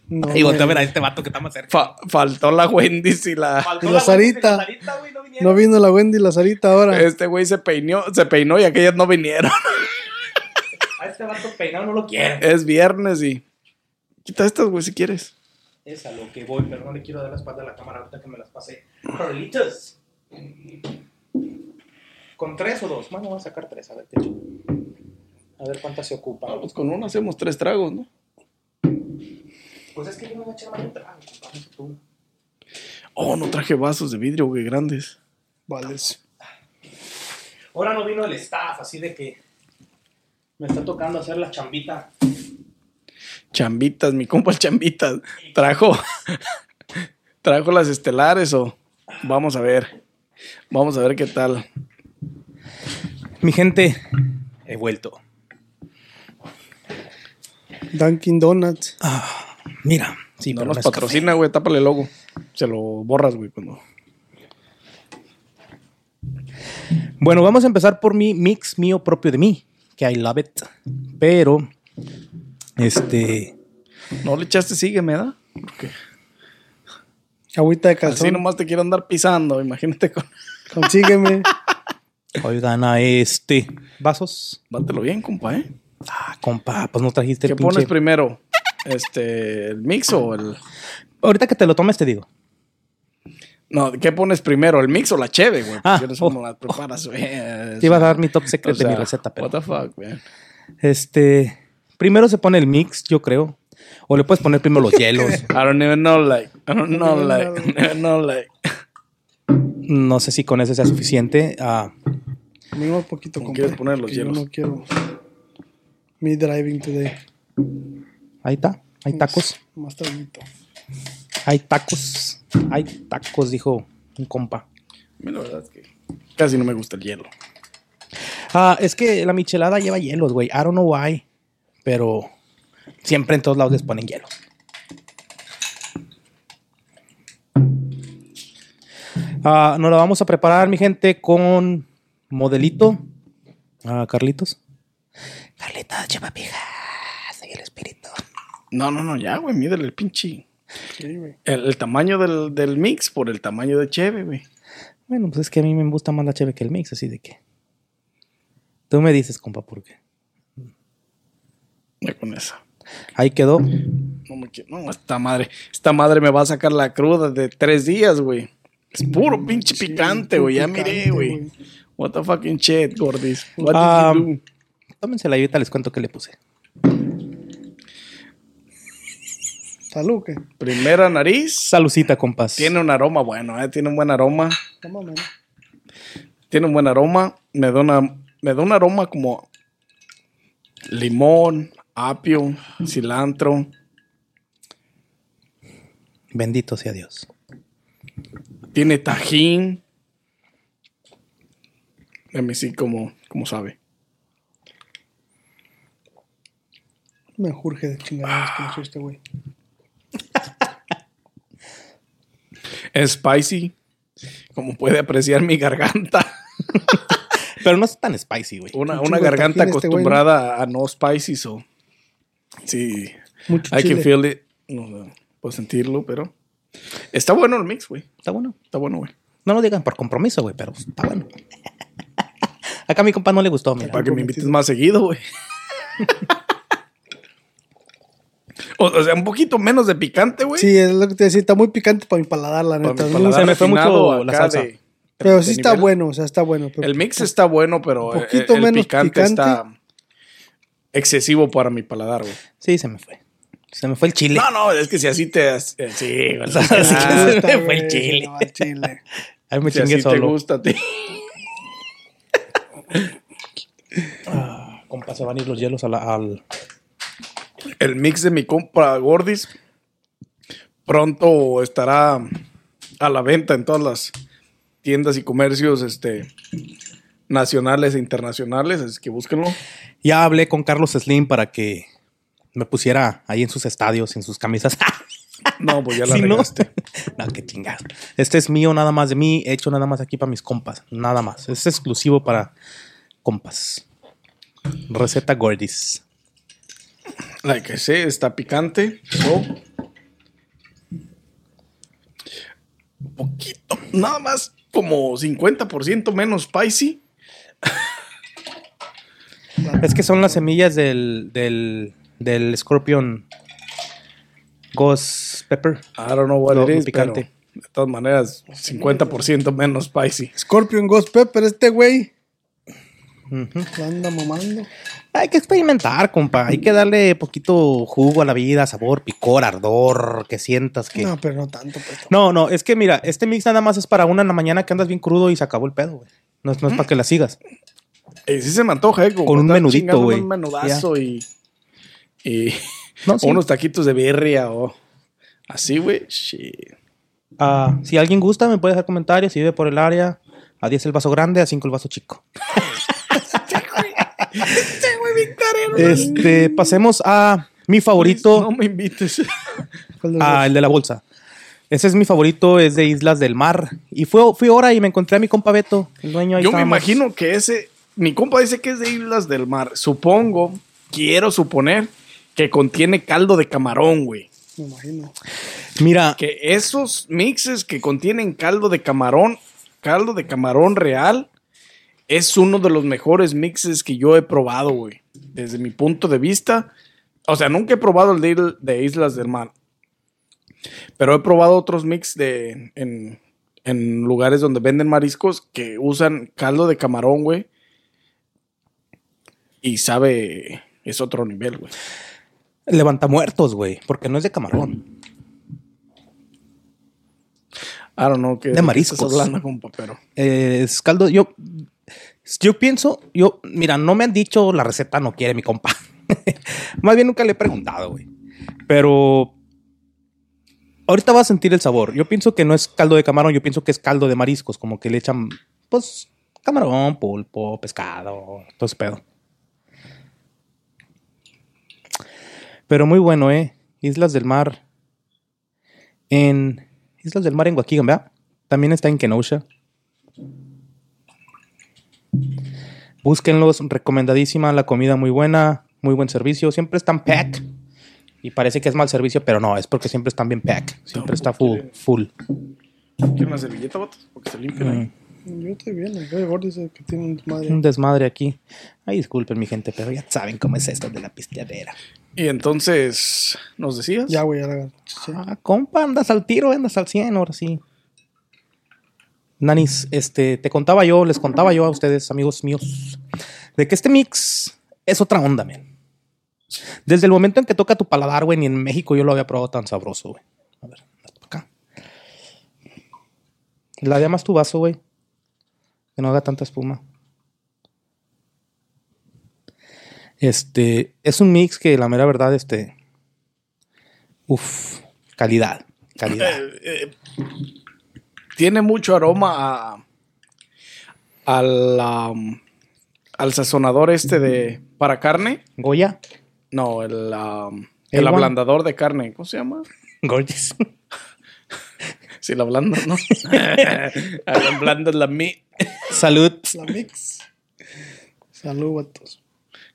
Speaker 4: No,
Speaker 3: Y voltea a
Speaker 4: güey.
Speaker 3: ver a este vato que está más cerca.
Speaker 2: Fa- faltó la Wendy's y la...
Speaker 4: Y la Sarita. No vino la Wendy y la Sarita ahora.
Speaker 2: Este güey se peinó, se peinó y aquellas no vinieron.
Speaker 3: A este vato peinado no lo quiere.
Speaker 2: Es viernes y... Quita estas, güey, si quieres.
Speaker 3: Es a lo que voy, pero no le quiero dar la espalda a la cámara ahorita que me las pasé. Carlitos. ¿Con tres o dos? Bueno, voy a sacar tres, a ver qué. A ver cuántas se ocupan.
Speaker 2: Ah, pues con uno hacemos tres tragos, ¿no?
Speaker 3: Pues es que yo me voy a echar más un trago. tú.
Speaker 2: Oh, no traje vasos de vidrio, güey, grandes.
Speaker 4: Vales.
Speaker 3: Ahora no vino el staff, así de que me está tocando hacer la chambita.
Speaker 2: Chambitas, mi compa el chambitas. Trajo. Trajo las estelares o. Vamos a ver. Vamos a ver qué tal.
Speaker 3: Mi gente, he vuelto.
Speaker 4: Dunkin' Donuts.
Speaker 3: Mira, sí,
Speaker 2: no
Speaker 3: pero
Speaker 2: nos patrocina, güey, tápale el logo. Se lo borras, güey, cuando.
Speaker 3: Bueno, vamos a empezar por mi mix mío propio de mí, que I love it. Pero, este,
Speaker 2: No le echaste, sígueme, ¿da? Porque
Speaker 4: Agüita de
Speaker 2: así
Speaker 4: calzón.
Speaker 2: nomás te quiero andar pisando. Imagínate con.
Speaker 4: Consígueme.
Speaker 3: oigan a este. ¿Vasos?
Speaker 2: Bátelo bien, compa, ¿eh?
Speaker 3: Ah, compa, pues no trajiste
Speaker 2: ¿Qué
Speaker 3: el
Speaker 2: pones
Speaker 3: pinche...
Speaker 2: primero? Este, ¿el mix o el...?
Speaker 3: Ahorita que te lo tomes te digo.
Speaker 2: No, ¿qué pones primero? ¿El mix o la cheve, güey?
Speaker 3: Ah,
Speaker 2: Yo no sé
Speaker 3: oh,
Speaker 2: cómo las preparas, güey.
Speaker 3: Te iba a dar mi top secret
Speaker 2: O sea,
Speaker 3: de mi receta, pero...
Speaker 2: What the fuck, güey.
Speaker 3: Este, primero se pone el mix, yo creo. O le puedes poner primero los hielos.
Speaker 2: I don't even know, like... I don't know, like... I don't even know, like...
Speaker 3: No sé si con eso sea suficiente. Ah,
Speaker 4: Mismo poquito,
Speaker 2: ¿Cómo
Speaker 4: compa.
Speaker 2: quieres poner los
Speaker 4: yo
Speaker 2: hielos?
Speaker 4: no quiero. Me driving today.
Speaker 3: ahí está. Hay tacos.
Speaker 4: Más traguito.
Speaker 3: Hay tacos. Hay tacos, dijo un compa.
Speaker 2: A mí la verdad es que casi no me gusta el hielo.
Speaker 3: Ah, es que la michelada lleva hielos, güey. I don't know why. Pero siempre en todos lados les ponen hielo. Ah, nos la vamos a preparar, mi gente, con modelito. Ah, Carlitos. Carlitos, lleva pija. Soy el espíritu.
Speaker 2: No, no, no, ya, güey, mídele el pinche...
Speaker 4: Sí, güey.
Speaker 2: El, el tamaño del, del mix por el tamaño de cheve, güey.
Speaker 3: Bueno, pues es que a mí me gusta más la cheve que el mix, así de que. Tú me dices, compa, por qué.
Speaker 2: Ya con eso.
Speaker 3: Ahí quedó.
Speaker 2: No, me quiero- no, esta madre, esta madre me va a sacar la cruda de tres días, güey. Es puro pinche
Speaker 4: Sí,
Speaker 2: picante, güey. Ya miré, güey. What the fucking shit, gordis. What
Speaker 3: Ah,
Speaker 2: did you do?
Speaker 3: Tómensela y ahorita les cuento qué le puse.
Speaker 4: Salud, ¿qué?
Speaker 2: Primera nariz.
Speaker 3: Salucita, compas.
Speaker 2: Tiene un aroma bueno, ¿eh? Tiene un buen aroma. Tiene un buen aroma. Me da, una, me da un aroma como limón, apio, cilantro.
Speaker 3: Bendito sea Dios.
Speaker 2: Tiene tajín. A mí sí, como, como sabe.
Speaker 4: Me urge de chingaderas que no soy este güey.
Speaker 2: Es spicy. Como puede apreciar mi garganta.
Speaker 3: Pero no es tan spicy, güey.
Speaker 2: Una,
Speaker 4: Un
Speaker 2: una garganta
Speaker 4: este
Speaker 2: acostumbrada a no spicy, so. Sí.
Speaker 4: Mucho
Speaker 2: I
Speaker 4: chile.
Speaker 2: can feel it. No, no, puedo sentirlo, pero. Está bueno el mix, güey.
Speaker 3: Está bueno.
Speaker 2: Está bueno, güey.
Speaker 3: No lo digan por compromiso, güey, pero está bueno. Acá a mi compa no le gustó, mira.
Speaker 2: Para que me invites más seguido, güey. o, o sea, un poquito menos de picante, güey.
Speaker 4: Sí, es lo que te decía. Está muy picante para mi paladar, la neta.
Speaker 2: mi
Speaker 4: ¿no?
Speaker 2: paladar
Speaker 3: se me fue mucho la salsa.
Speaker 2: de-
Speaker 4: Pero
Speaker 2: de
Speaker 4: sí está bueno, o sea, está bueno. pero-
Speaker 2: El mix está bueno, pero
Speaker 4: Un
Speaker 2: el,
Speaker 4: poquito
Speaker 2: el
Speaker 4: menos
Speaker 2: picante,
Speaker 4: picante.
Speaker 2: está excesivo para mi paladar, güey.
Speaker 3: Sí, se me fue. Se me fue el chile.
Speaker 2: No, no, es que si así te... eh, Sí,
Speaker 3: sea, así que
Speaker 2: Ah,
Speaker 3: se
Speaker 4: Está,
Speaker 3: me fue el chile.
Speaker 4: no, el chile.
Speaker 3: Ahí me
Speaker 2: si
Speaker 3: chingué
Speaker 2: así te gusta a ti.
Speaker 3: Compa, se van a ir los hielos a la- al...
Speaker 2: El mix de mi compa Gordis pronto estará a la venta en todas las tiendas y comercios este, nacionales e internacionales, así que búsquenlo.
Speaker 3: Ya hablé con Carlos Slim para que me pusiera ahí en sus estadios, en sus camisas.
Speaker 2: No, pues ya la
Speaker 3: Si no, no, qué chingados. Este es mío, nada más de mí, hecho nada más aquí para mis compas. Nada más. Es exclusivo para compas. Receta Gordis.
Speaker 2: Like I say, está picante. Un poquito, nada más como 50% menos spicy.
Speaker 3: Es que son las semillas del, del, del Scorpion Ghost Pepper.
Speaker 2: I don't know what
Speaker 3: Lo-
Speaker 2: it is,
Speaker 3: picante.
Speaker 2: pero de todas maneras, 50% menos spicy.
Speaker 4: Scorpion Ghost Pepper, este güey.
Speaker 3: Ujú.
Speaker 4: La anda mamando.
Speaker 3: Hay que experimentar, compa. Hay que darle poquito jugo a la vida, sabor, picor, ardor, que sientas que.
Speaker 4: No,
Speaker 3: No,
Speaker 4: pero no tanto. Pues,
Speaker 3: no, es que mira, este mix nada más es para una en la mañana que andas bien crudo y se acabó el pedo, güey. No, es- no es para que la sigas.
Speaker 2: Y sí se me antoja, ¿eh?
Speaker 3: Con un menudito, güey.
Speaker 2: Un menudazo y. Y.
Speaker 3: No, sí.
Speaker 2: o unos taquitos de birria o. Así, güey.
Speaker 3: Ah, si alguien gusta, me puede dejar comentarios. Si vive por el área, a 10 el vaso grande, a 5 el vaso chico. este, pasemos a mi favorito.
Speaker 2: No me invites.
Speaker 4: ¿cuál de los
Speaker 3: Ah, el de la bolsa. Ese es mi favorito, es de Islas del Mar. Y fue, fui ahora y me encontré a mi compa Beto, el dueño ahí
Speaker 2: Yo me imagino que ese. Mi compa dice que es de Islas del Mar. Supongo, quiero suponer, que contiene caldo de camarón, güey.
Speaker 4: Me imagino.
Speaker 3: Mira,
Speaker 2: Que esos mixes que contienen caldo de camarón, caldo de camarón real, es uno de los mejores mixes que yo he probado, güey. Desde mi punto de vista. O sea, nunca he probado el de, Islas del Mar. Pero he probado otros mix de, en, en lugares donde venden mariscos que usan caldo de camarón, güey. Y sabe, es otro nivel, güey.
Speaker 3: Levanta muertos, güey, porque no es de camarón.
Speaker 2: I don't know qué
Speaker 3: De mariscos.
Speaker 2: estás hablando, compa, pero.
Speaker 3: Eh, es caldo, yo, yo pienso, yo, mira, no me han dicho la receta, no quiere mi compa. Más bien nunca le he preguntado, güey. Pero ahorita va a sentir el sabor. Yo pienso que no es caldo de camarón, yo pienso que es caldo de mariscos, como que le echan, pues, camarón, pulpo, pescado, todo ese pedo. Pero muy bueno, ¿eh? Islas del Mar. En Islas del Mar en Waukegan, ¿verdad? También está en Kenosha. Búsquenlos, recomendadísima, la comida muy buena, muy buen servicio. Siempre están pack. Y parece que es mal servicio, pero no, es porque siempre están bien pack. Siempre está full, full.
Speaker 2: ¿Quieren una servilleta, vatos? Porque se limpian ahí.
Speaker 4: Yo estoy bien. El dice que tiene un madre.
Speaker 3: Un desmadre aquí. Ay, disculpen mi gente, pero ya saben cómo es esto de la pisteadera.
Speaker 2: Y entonces, ¿nos decías?
Speaker 4: Ya, güey, ya la agarré. Sí.
Speaker 3: Ah, compa, andas al tiro, andas al 100, ahora sí. Nanis, este, te contaba yo, les contaba yo a ustedes, amigos míos, de que este mix es otra onda, man. Desde el momento en que toca tu paladar, güey, ni en México yo lo había probado tan sabroso, güey. A ver, acá. La de más tu vaso, güey. Que no haga tanta espuma. Este, es un mix que la mera verdad, este, Uf, calidad, calidad.
Speaker 2: Eh, eh, tiene mucho aroma a, al, um, al sazonador este de para carne.
Speaker 3: Goya,
Speaker 2: No, el, um, el
Speaker 3: A1.
Speaker 2: ablandador de carne. ¿Cómo se llama?
Speaker 3: gorgeous.
Speaker 2: Si la ablanda, ¿no? Ablanda la mi.
Speaker 3: Salud.
Speaker 4: La mix. Salud, vatos.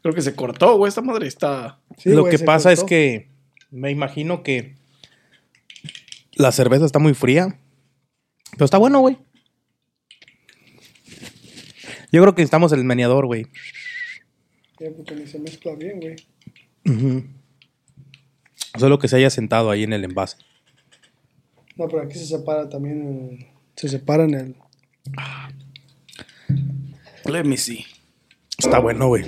Speaker 2: Creo que se cortó, güey. Esta madre está.
Speaker 4: Sí,
Speaker 3: Lo
Speaker 4: güey,
Speaker 3: que pasa es que me imagino que la cerveza está muy fría. Pero está bueno, güey. Yo creo que necesitamos el meneador, güey.
Speaker 4: Sí, porque ni se mezcla bien, güey.
Speaker 3: Solo que se haya sentado ahí en el envase.
Speaker 4: No, pero aquí se separa también. el- se separa en el.
Speaker 2: Let me see.
Speaker 3: Está bueno, güey.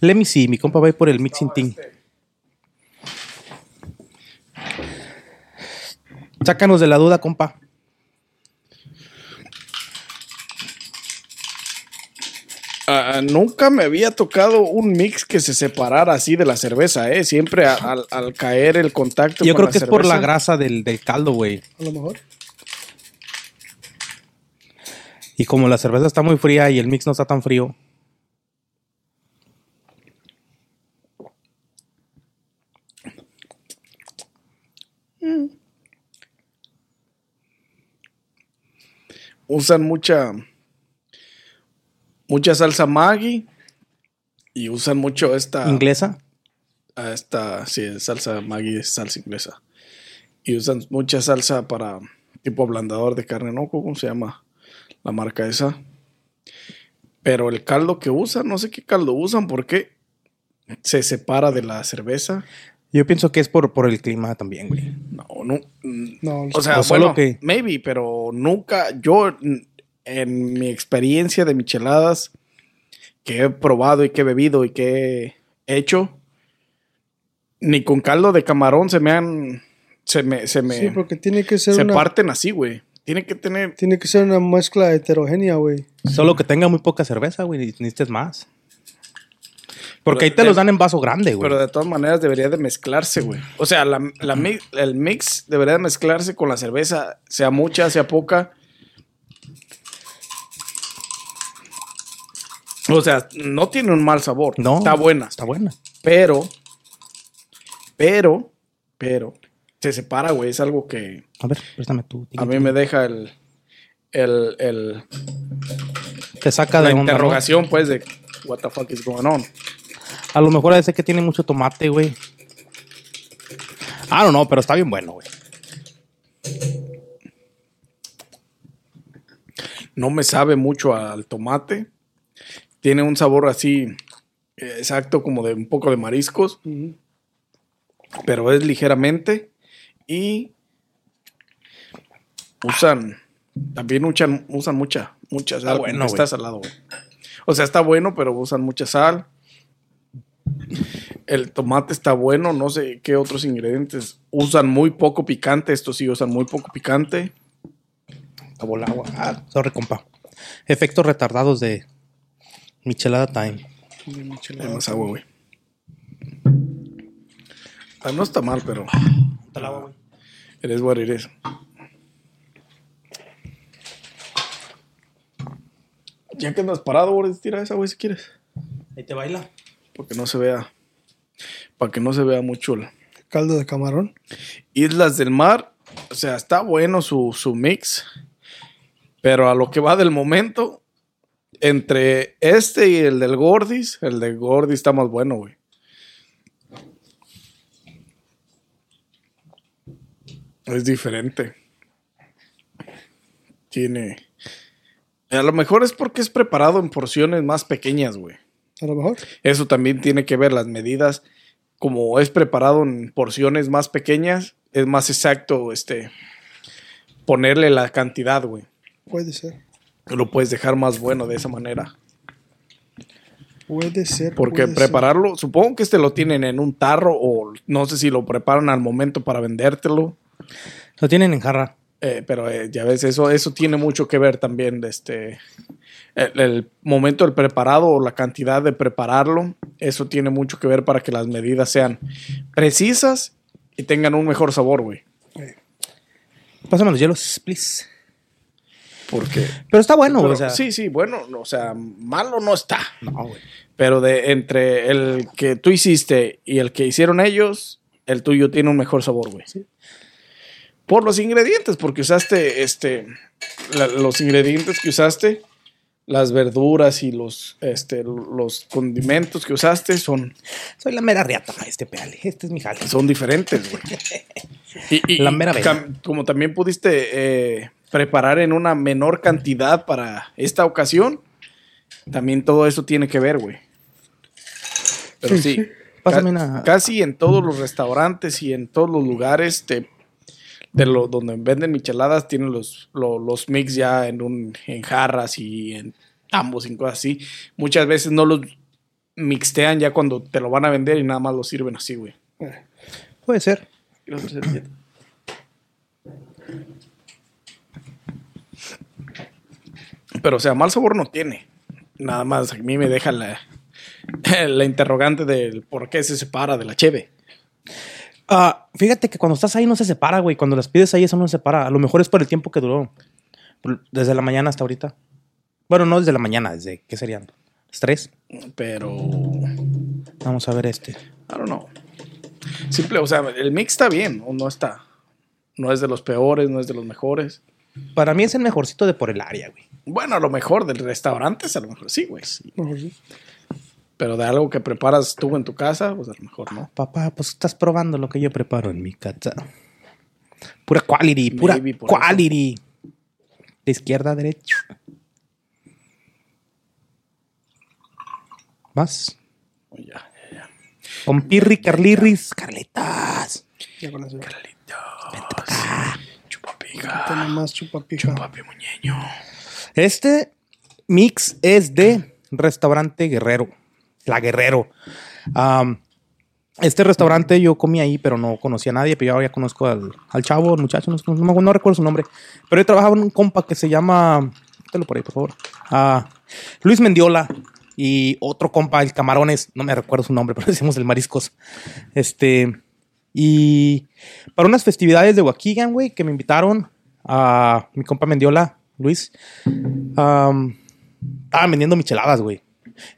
Speaker 3: Let me see, mi compa va a ir por el mixing thing. Sácanos de la duda, compa.
Speaker 2: Ah, nunca me había tocado un mix que se separara así de la cerveza, ¿eh? Siempre a- al, al caer el contacto.
Speaker 3: Yo
Speaker 2: con
Speaker 3: creo
Speaker 2: la
Speaker 3: que es por la grasa del, del caldo, güey.
Speaker 4: A lo mejor.
Speaker 3: Y como la cerveza está muy fría y el mix no está tan frío.
Speaker 2: Usan mucha. Mucha salsa Maggi. Y usan mucho esta.
Speaker 3: ¿Inglesa?
Speaker 2: a esta, sí, es salsa Maggi es salsa inglesa. Y usan mucha salsa para tipo ablandador de carne, ¿no? ¿Cómo se llama la marca esa? Pero el caldo que usan, no sé qué caldo usan, porque se separa de la cerveza.
Speaker 3: Yo pienso que es por, por el clima también, güey.
Speaker 2: No, no.
Speaker 4: No,
Speaker 2: O sea,
Speaker 3: O solo
Speaker 2: bueno,
Speaker 3: que-
Speaker 2: maybe, pero nunca, yo en mi experiencia de micheladas, que he probado y que he bebido y que he hecho, ni con caldo de camarón se me han. Se me. Se me
Speaker 4: Sí, porque tiene que ser
Speaker 2: se
Speaker 4: una,
Speaker 2: parten así, güey. Tiene que tener.
Speaker 4: tiene que ser una mezcla heterogénea, güey.
Speaker 3: Solo que tenga muy poca cerveza, güey. Necesites más. Porque ahí te
Speaker 2: de-
Speaker 3: los dan en vaso grande, güey.
Speaker 2: Pero de todas maneras debería de mezclarse, güey. O sea, la, la mi- el mix debería de mezclarse con la cerveza, sea mucha, sea poca. O sea, no tiene un mal sabor.
Speaker 3: No.
Speaker 2: Está buena.
Speaker 3: Está buena.
Speaker 2: Pero, pero, pero, se separa, güey. Es algo que
Speaker 3: A ver, préstame tú.
Speaker 2: a mí me deja el, el, el,
Speaker 3: Te saca
Speaker 2: la
Speaker 3: de ¿no?
Speaker 2: interrogación, pues, de what the fuck is going on.
Speaker 3: A lo mejor a veces que tiene mucho tomate, güey. Ah, no, no, pero está bien bueno, güey.
Speaker 2: No me sabe mucho al tomate. Tiene un sabor así, eh, exacto, como de un poco de mariscos, pero es ligeramente. Y usan, también usan, usan mucha, mucha sal. como
Speaker 3: bueno,
Speaker 2: está salado, güey. O sea, está bueno, pero usan mucha sal. El tomate está bueno, no sé qué otros ingredientes. Usan muy poco picante, estos sí usan muy poco picante.
Speaker 3: Acabó el agua. Ah, sorry, compa. Efectos retardados de Michelada Time.
Speaker 2: Hay más agua, güey. Ah, no está mal, pero
Speaker 3: El agua, güey.
Speaker 2: eres what it is. Ya que andas parado, güey, tira esa, güey, si quieres.
Speaker 3: Ahí te baila.
Speaker 2: Porque no se vea. Para que no se vea mucho. el-
Speaker 4: Caldo de camarón.
Speaker 2: Islas del Mar, o sea, está bueno su, su mix. Pero a lo que va del momento, entre este y el del Gordis, el de Gordis está más bueno, güey. Es diferente. Tiene. A lo mejor es porque es preparado en porciones más pequeñas, güey.
Speaker 4: A lo mejor.
Speaker 2: Eso también tiene que ver las medidas. Como es preparado en porciones más pequeñas, es más exacto este ponerle la cantidad, güey.
Speaker 4: Puede ser.
Speaker 2: Lo puedes dejar más bueno de esa manera.
Speaker 4: Puede ser.
Speaker 2: Porque
Speaker 4: puede ser.
Speaker 2: prepararlo, supongo que este lo tienen en un tarro o no sé si lo preparan al momento para vendértelo.
Speaker 3: Lo tienen en jarra.
Speaker 2: Eh, pero eh, ya ves, eso, eso tiene mucho que ver también de este. El, el momento del preparado o la cantidad de prepararlo, eso tiene mucho que ver para que las medidas sean precisas y tengan un mejor sabor, güey.
Speaker 3: Pásame los hielos, please.
Speaker 2: Porque.
Speaker 3: Pero está bueno,
Speaker 2: pero
Speaker 3: o sea.
Speaker 2: sí, sí, bueno, no, o sea, malo no está.
Speaker 3: No, güey.
Speaker 2: Pero de entre el que tú hiciste y el que hicieron ellos, el tuyo tiene un mejor sabor, güey. Por los ingredientes, porque usaste este la- los ingredientes que usaste, las verduras y los este los condimentos que usaste son
Speaker 3: Soy la mera riata, este peale. Este es mi jale.
Speaker 2: son diferentes, güey. Y, y-
Speaker 3: La mera
Speaker 2: y como también pudiste eh, preparar en una menor cantidad para esta ocasión, también todo eso tiene que ver, güey. Pero sí,
Speaker 3: Pásame
Speaker 2: ca-
Speaker 3: una-
Speaker 2: casi en todos los restaurantes y en todos los lugares te- de lo, donde venden micheladas tienen los, lo- los mix ya en, un, en jarras y en ambos y cosas así. Muchas veces no los mixtean ya cuando te lo van a vender y nada más lo sirven así, güey.
Speaker 3: Puede ser.
Speaker 2: Pero, o sea, mal sabor no tiene. Nada más a mí me deja la, la interrogante del por qué se separa de la cheve.
Speaker 3: Ah, fíjate que cuando estás ahí no se separa, güey. Cuando las pides ahí eso no se separa. A lo mejor es por el tiempo que duró. Desde la mañana hasta ahorita. Bueno, no desde la mañana, desde, ¿qué serían? ¿Las tres?
Speaker 2: Pero,
Speaker 3: Vamos a ver este.
Speaker 2: I don't know. Simple, o sea, el mix está bien, o no está. No es de los peores, no es de los mejores.
Speaker 3: Para mí es el mejorcito de por el área, güey.
Speaker 2: Bueno, a lo mejor del restaurante, a lo mejor sí, güey. sí. Pero de algo que preparas tú en tu casa, pues a lo mejor no.
Speaker 3: Papá, pues estás probando lo que yo preparo en mi casa. Pura quality, pura quality. De izquierda a derecha. Más.
Speaker 2: Oh, ya, ya, ya.
Speaker 3: Con pirri, carlirris, carletas.
Speaker 4: Ya con eso.
Speaker 2: Chupapija.
Speaker 4: Tiene más chupapija.
Speaker 2: Papi muñeño.
Speaker 3: Este mix es de restaurante Guerrero. La Guerrero. Este restaurante yo comí ahí, pero no conocía a nadie. Pero yo ya conozco al, chavo, al muchacho, no, no, no recuerdo su nombre. Pero yo trabajaba en un compa que se llama. Dale por ahí, por favor. Ah, Luis Mendiola y otro compa, el Camarones, no me recuerdo su nombre, pero decimos el Mariscos. Este. Y para unas festividades de Waukegan, güey, que me invitaron a mi compa Mendiola, Luis, am, estaban vendiendo micheladas, güey.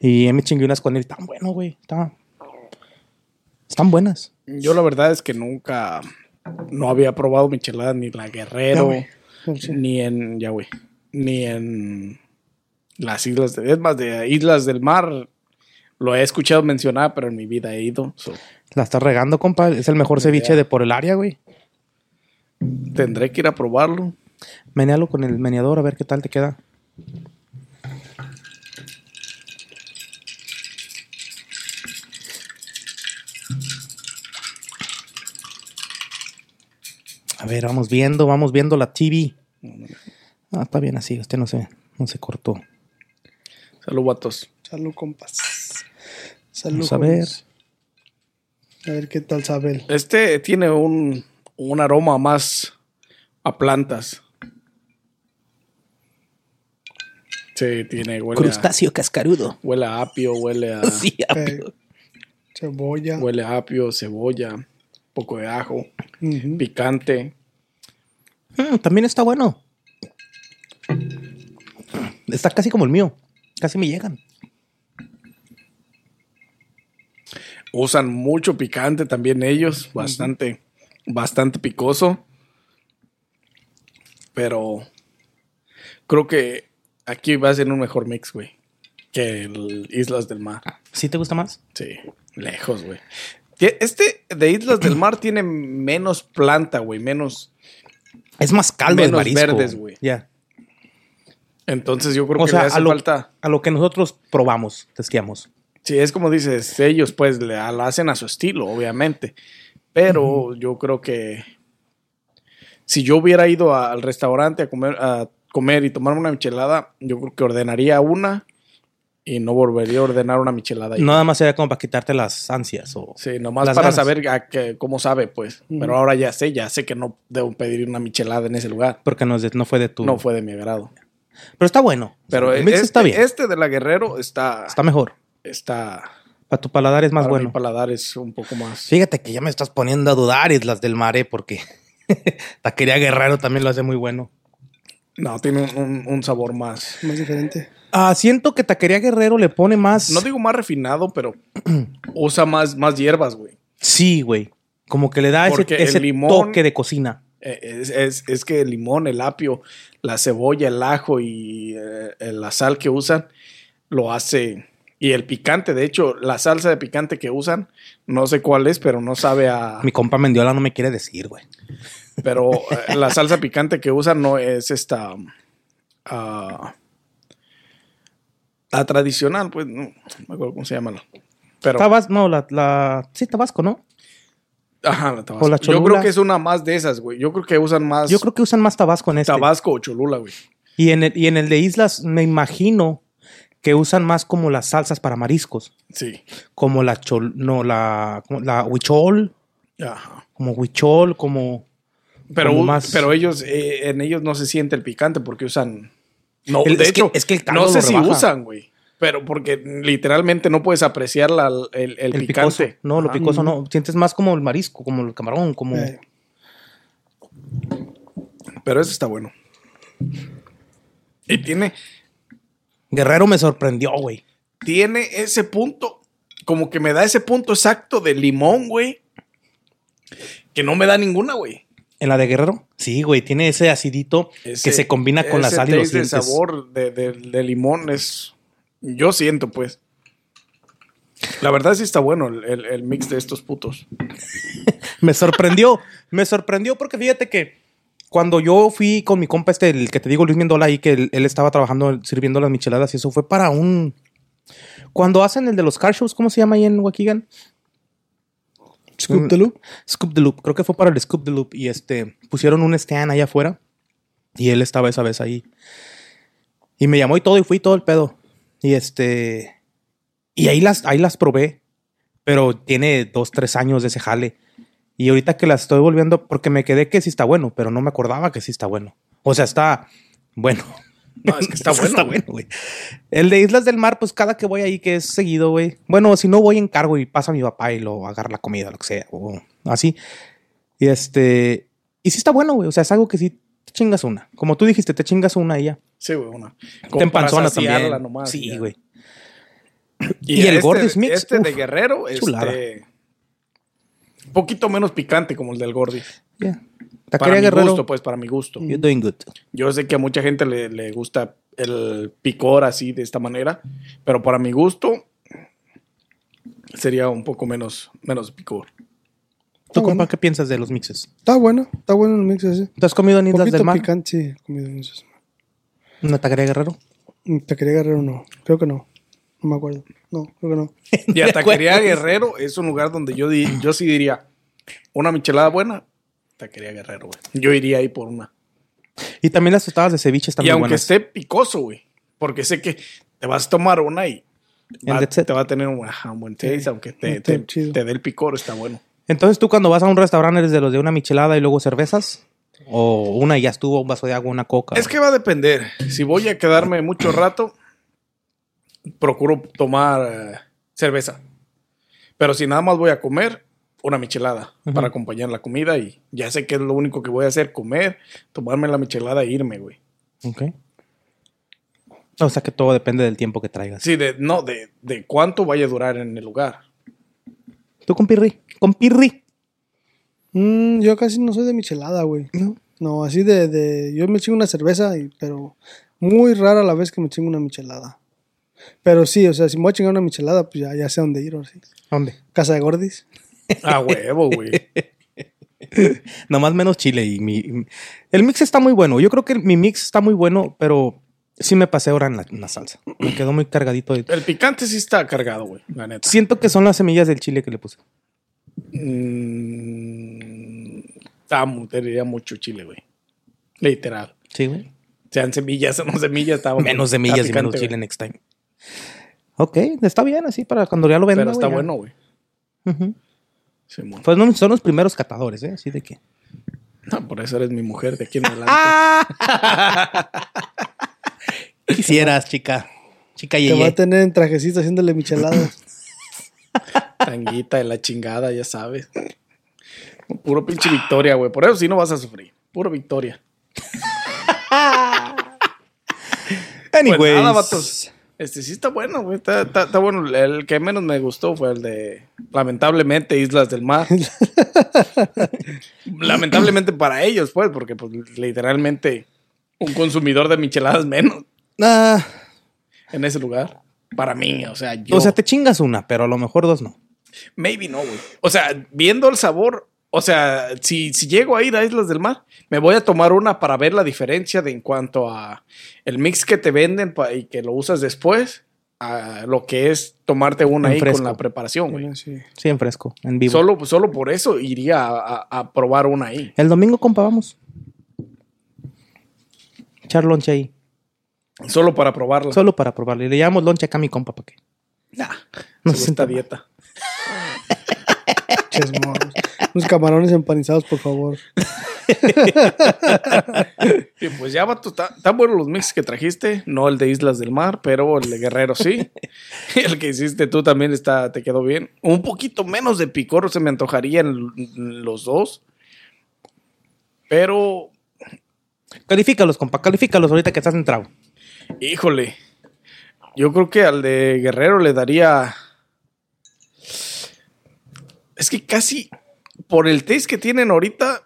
Speaker 3: Y me chingué unas con él. Tan bueno, güey. Está- Están buenas.
Speaker 2: Yo la verdad es que nunca no había probado michelada ni en la Guerrero, ni en, ya güey, ni en las islas, de, es más, de Islas del Mar. Lo he escuchado mencionar, pero en mi vida he ido. so,
Speaker 3: La estás regando, compa. Es el mejor ceviche de por el área, güey.
Speaker 2: tendré que ir a probarlo.
Speaker 3: Menealo con el meneador a ver qué tal te queda. A ver, vamos viendo, vamos viendo la TV. Ah, está bien así, este no se, no se cortó.
Speaker 2: Salud, vatos.
Speaker 4: Salud, compas. Salud.
Speaker 3: Vamos a ver.
Speaker 4: A ver qué tal sabe él.
Speaker 2: Este tiene un, un aroma más a plantas. Sí, tiene, huele a,
Speaker 3: Crustáceo cascarudo.
Speaker 2: huele a apio, huele a,
Speaker 3: Sí,
Speaker 4: Eh, cebolla.
Speaker 2: huele a apio, cebolla, poco de ajo, picante.
Speaker 3: Mm, también está bueno. Está casi como el mío. Casi me llegan.
Speaker 2: Usan mucho picante también ellos, bastante, bastante picoso. Pero creo que aquí va a ser un mejor mix, güey, que el Islas del Mar.
Speaker 3: ¿Sí te gusta más?
Speaker 2: Sí, lejos, güey. Este de Islas del Mar tiene menos planta, güey, menos.
Speaker 3: Es más caldo el
Speaker 2: Menos
Speaker 3: marisco.
Speaker 2: verdes, güey.
Speaker 3: Ya.
Speaker 2: Entonces yo creo
Speaker 3: O
Speaker 2: que
Speaker 3: sea,
Speaker 2: le hace
Speaker 3: a lo,
Speaker 2: falta.
Speaker 3: a lo que nosotros probamos, tesqueamos.
Speaker 2: Sí, es como dices, ellos pues le lo hacen a su estilo, obviamente. Pero yo creo que si yo hubiera ido a- al restaurante a comer, a comer y tomar una michelada, yo creo que ordenaría una y no volvería a ordenar una michelada. ahí.
Speaker 3: Nada más era como para quitarte las ansias. O...
Speaker 2: Sí, nomás
Speaker 3: Las
Speaker 2: para
Speaker 3: ganas.
Speaker 2: saber a cómo sabe, pues. Pero ahora ya sé, ya sé que no debo pedir una michelada en ese lugar.
Speaker 3: Porque no, fue de tu.
Speaker 2: No fue de mi agrado.
Speaker 3: Pero está bueno.
Speaker 2: Pero
Speaker 3: el mix
Speaker 2: este,
Speaker 3: está bien.
Speaker 2: este de la Guerrero está,
Speaker 3: Está mejor.
Speaker 2: está
Speaker 3: Para tu paladar es más
Speaker 2: para
Speaker 3: bueno.
Speaker 2: mi paladar es un poco más.
Speaker 3: Fíjate que ya me estás poniendo a dudar, Islas del Mare, porque Taquería Guerrero también lo hace muy bueno.
Speaker 2: No, tiene un, un- un sabor más.
Speaker 4: Más diferente.
Speaker 3: Ah, siento que Taquería Guerrero le pone más.
Speaker 2: No digo más refinado, pero usa más, más hierbas, güey.
Speaker 3: Sí, güey. Como que le da ese,
Speaker 2: Porque el
Speaker 3: ese
Speaker 2: limón-
Speaker 3: toque de cocina.
Speaker 2: Eh, Es, es- es que el limón, el apio, la cebolla, el ajo y eh, la sal que usan lo hace. Y el picante, de hecho, la salsa de picante que usan, no sé cuál es, pero no sabe a.
Speaker 3: Mi compa Mendiola no me quiere decir, güey.
Speaker 2: Pero eh, la salsa picante que usan no es esta. la tradicional, pues, no, no me acuerdo cómo se llama. la- Pero.
Speaker 3: Tabasco, no, la, la. Sí, Tabasco, ¿no?
Speaker 2: Ajá, la Tabasco.
Speaker 3: O la
Speaker 2: Yo creo
Speaker 3: Cholula.
Speaker 2: que es una más de esas, güey. Yo creo que usan más
Speaker 3: Yo creo que usan más Tabasco en este.
Speaker 2: Tabasco o Cholula, güey.
Speaker 3: Y en, el, y en el de Islas, me imagino que usan más como las salsas para mariscos.
Speaker 2: Sí.
Speaker 3: Como la chol, no, la, como la huichol,
Speaker 2: Ajá.
Speaker 3: como huichol, como.
Speaker 2: Pero,
Speaker 3: más-
Speaker 2: pero ellos, eh, en ellos no se siente el picante porque usan. No,
Speaker 3: El-
Speaker 2: de
Speaker 3: es que-
Speaker 2: hecho,
Speaker 3: es que el caldo
Speaker 2: no sé si usan, güey. Pero porque literalmente no puedes apreciar la- el, el
Speaker 3: El picoso.
Speaker 2: picante.
Speaker 3: No, lo picoso no. Sientes más como el marisco, como el camarón, como.
Speaker 4: Eh,
Speaker 2: Pero eso está bueno. Y tiene,
Speaker 3: Guerrero me sorprendió, güey.
Speaker 2: tiene ese punto, como que me da ese punto exacto de limón, güey. Que no me da ninguna, güey.
Speaker 3: En la de Guerrero, sí, güey, tiene ese acidito que
Speaker 2: Ese-
Speaker 3: se combina con la
Speaker 2: ese
Speaker 3: sal y los dientes.
Speaker 2: sabor de, de- de limón es. Yo siento, pues. La verdad sí está bueno el, el- el mix de estos putos.
Speaker 3: Me sorprendió, me sorprendió porque fíjate que cuando yo fui con mi compa este, el que te digo Luis Mendola ahí, que él, él estaba trabajando sirviendo las micheladas y eso fue para un... Cuando hacen el de los car shows, ¿cómo se llama ahí en Waukegan?
Speaker 4: Scoop the Loop.
Speaker 3: Scoop the Loop, creo que fue para el Scoop the Loop y este, pusieron un stand allá afuera y él estaba esa vez ahí. Y me llamó y todo y fui todo el pedo. Y este. Y ahí las, ahí las probé. Pero tiene dos, tres años de ese jale. Y ahorita que las estoy volviendo, porque me quedé que sí está bueno, pero no me acordaba que sí está bueno. O sea, está bueno.
Speaker 2: No, es que está bueno. güey.
Speaker 3: güey. El de Islas del Mar, pues cada que voy ahí, que es seguido, güey. Bueno, si no voy en cargo y pasa mi papá y lo agarra la comida, lo que sea, o así. Y este. Y sí está bueno, güey. O sea, es algo que sí te chingas una. Como tú dijiste, te chingas una y ya.
Speaker 2: Sí, güey, una.
Speaker 3: Te
Speaker 2: Como
Speaker 3: empanzonas también.
Speaker 2: nomás,
Speaker 3: sí, güey.
Speaker 2: Y,
Speaker 3: Y el
Speaker 2: este,
Speaker 3: Gordis Mix,
Speaker 2: Este de Guerrero,
Speaker 3: chulada.
Speaker 2: este. Un poquito menos picante como el del Gordis.
Speaker 3: Yeah.
Speaker 2: Para mi gusto, pues, para mi gusto.
Speaker 3: you're doing good.
Speaker 2: Yo sé que a mucha gente le, le gusta el picor así, de esta manera, pero para mi gusto sería un poco menos, menos picor.
Speaker 3: ¿Tú, compa,
Speaker 4: bueno.
Speaker 3: qué piensas de los mixes?
Speaker 4: Está bueno, está bueno el mix ese.
Speaker 3: ¿Tú has comido en Islas del Mar?
Speaker 4: picante, sí, he comido en esos.
Speaker 3: ¿Una taquería Guerrero?
Speaker 4: Mm, Taquería Guerrero no, creo que no. No me acuerdo. No, creo que no.
Speaker 2: Y a Taquería Guerrero es un lugar donde yo, di- yo sí diría, una michelada buena, Taquería Guerrero, güey. Yo iría ahí por una.
Speaker 3: Y también las tostadas de ceviche están
Speaker 2: y
Speaker 3: muy
Speaker 2: aunque
Speaker 3: buenas.
Speaker 2: esté picoso, güey, porque sé que te vas a tomar una y va- te va a tener un, ajá, un buen taste, aunque te, te,
Speaker 4: chido.
Speaker 2: te dé el picor, está bueno.
Speaker 3: Entonces, ¿tú cuando vas a un restaurante eres de los de una michelada y luego cervezas? ¿O una y ya estuvo, un vaso de agua, una coca?
Speaker 2: Es que va a depender. Si voy a quedarme mucho rato, procuro tomar eh, cerveza. Pero si nada más voy a comer, una michelada para acompañar la comida y ya sé que es lo único que voy a hacer, comer, tomarme la michelada e irme, güey.
Speaker 3: Ok. O sea que todo depende del tiempo que traigas.
Speaker 2: Sí, de, no, de, de cuánto vaya a durar en el lugar.
Speaker 3: ¿Tú con pirri? ¿Con pirri?
Speaker 4: Mm, yo casi no soy de michelada, güey.
Speaker 3: No.
Speaker 4: No, así de, de. Yo me chingo una cerveza, y, pero muy rara la vez que me chingo una michelada. Pero sí, o sea, si me voy a chingar una michelada, pues ya, ya sé dónde ir, ahora sí.
Speaker 3: ¿A dónde?
Speaker 4: Casa de Gordis.
Speaker 2: A huevo, güey.
Speaker 3: Nomás menos chile y mi... y- El mix está muy bueno. Yo creo que mi mix está muy bueno, pero sí me pasé ahora en la, en la salsa. Me quedó muy cargadito. de-
Speaker 2: El picante sí está cargado, güey, la neta.
Speaker 3: Siento que son las semillas del chile que le puse.
Speaker 2: Mm, está mu- te diría mucho chile, güey. Literal.
Speaker 3: Sí, güey.
Speaker 2: Sean semillas o no semillas, estaba
Speaker 3: Menos
Speaker 2: está
Speaker 3: semillas y
Speaker 2: picante,
Speaker 3: menos
Speaker 2: güey.
Speaker 3: chile next time. Ok, está bien así para cuando ya lo venda.
Speaker 2: Pero está
Speaker 3: güey,
Speaker 2: bueno, güey.
Speaker 3: Ujú.
Speaker 2: Simón.
Speaker 3: Pues no, son los primeros catadores, ¿eh? Así de que...
Speaker 2: No, por eso eres mi mujer de aquí en adelante.
Speaker 3: Quisieras, chica. Chica
Speaker 4: Te va a tener en trajecito haciéndole micheladas.
Speaker 2: Tanguita de la chingada, ya sabes. Puro pinche victoria, güey. Por eso sí no vas a sufrir. Puro victoria.
Speaker 3: Anyways.
Speaker 2: Pues nada, vatos. Este sí está bueno, güey. Está, está- está bueno. El que menos me gustó fue el de, lamentablemente, Islas del Mar. lamentablemente para ellos, pues, porque pues literalmente un consumidor de micheladas menos
Speaker 3: Ah,
Speaker 2: en ese lugar. Para mí, o sea, yo...
Speaker 3: o sea, te chingas una, pero a lo mejor dos no.
Speaker 2: Maybe no, güey. O sea, viendo el sabor, o sea, si, si llego a ir a Islas del Mar, me voy a tomar una para ver la diferencia de en cuanto a el mix que te venden y que lo usas después, a lo que es tomarte una
Speaker 3: En
Speaker 2: ahí
Speaker 3: fresco.
Speaker 2: con la preparación, güey.
Speaker 4: Sí.
Speaker 3: Sí, en fresco, en vivo.
Speaker 2: Solo, solo por eso iría a, a- a probar una ahí.
Speaker 3: El domingo, compa, vamos. Echar lonche ahí.
Speaker 2: Solo para probarla.
Speaker 3: Solo para probarle. Le llamamos lonche acá a mi compa, ¿para qué?
Speaker 2: Nah,
Speaker 3: No se sienta
Speaker 2: dieta.
Speaker 4: Ches morros. Unos camarones empanizados, por favor.
Speaker 2: Y pues ya, vato, está- están buenos los mix que trajiste. No el de Islas del Mar, pero el de Guerrero sí. el que hiciste tú también está, te quedó bien. Un poquito menos de picor se me antojaría en en los dos. Pero,
Speaker 3: Califícalos, compa, califícalos ahorita que estás entrado.
Speaker 2: híjole, yo creo que al de Guerrero le daría... Es que casi por el taste que tienen ahorita,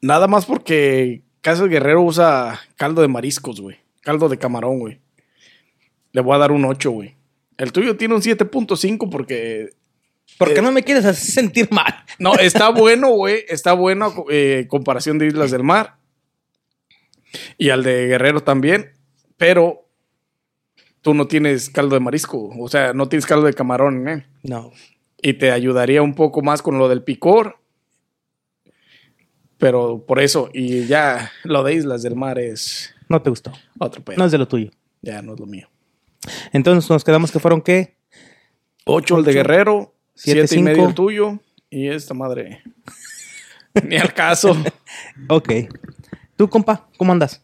Speaker 2: nada más porque casi el Guerrero usa caldo de mariscos, güey. Caldo de camarón, güey. Le voy a dar un 8, güey. El tuyo tiene un 7.5 porque...
Speaker 3: ¿Por qué
Speaker 2: Eh,
Speaker 3: no me quieres hacer sentir mal?
Speaker 2: No, está bueno, güey. Está bueno eh, comparación de Islas del Mar. Y al de Guerrero también. Pero tú no tienes caldo de marisco. O sea, no tienes caldo de camarón, ¿eh?
Speaker 3: No.
Speaker 2: Y te ayudaría un poco más con lo del picor. Pero por eso, y ya lo de Islas del Mar es
Speaker 3: No te gustó.
Speaker 2: otro pedo.
Speaker 3: No es de lo tuyo.
Speaker 2: Ya no es lo mío.
Speaker 3: Entonces nos quedamos que fueron qué?
Speaker 2: 8 el de Guerrero,
Speaker 3: Siete,
Speaker 2: 7 y medio el tuyo. Y esta madre. Ni al caso.
Speaker 3: Ok. ¿Tú, compa, cómo andas?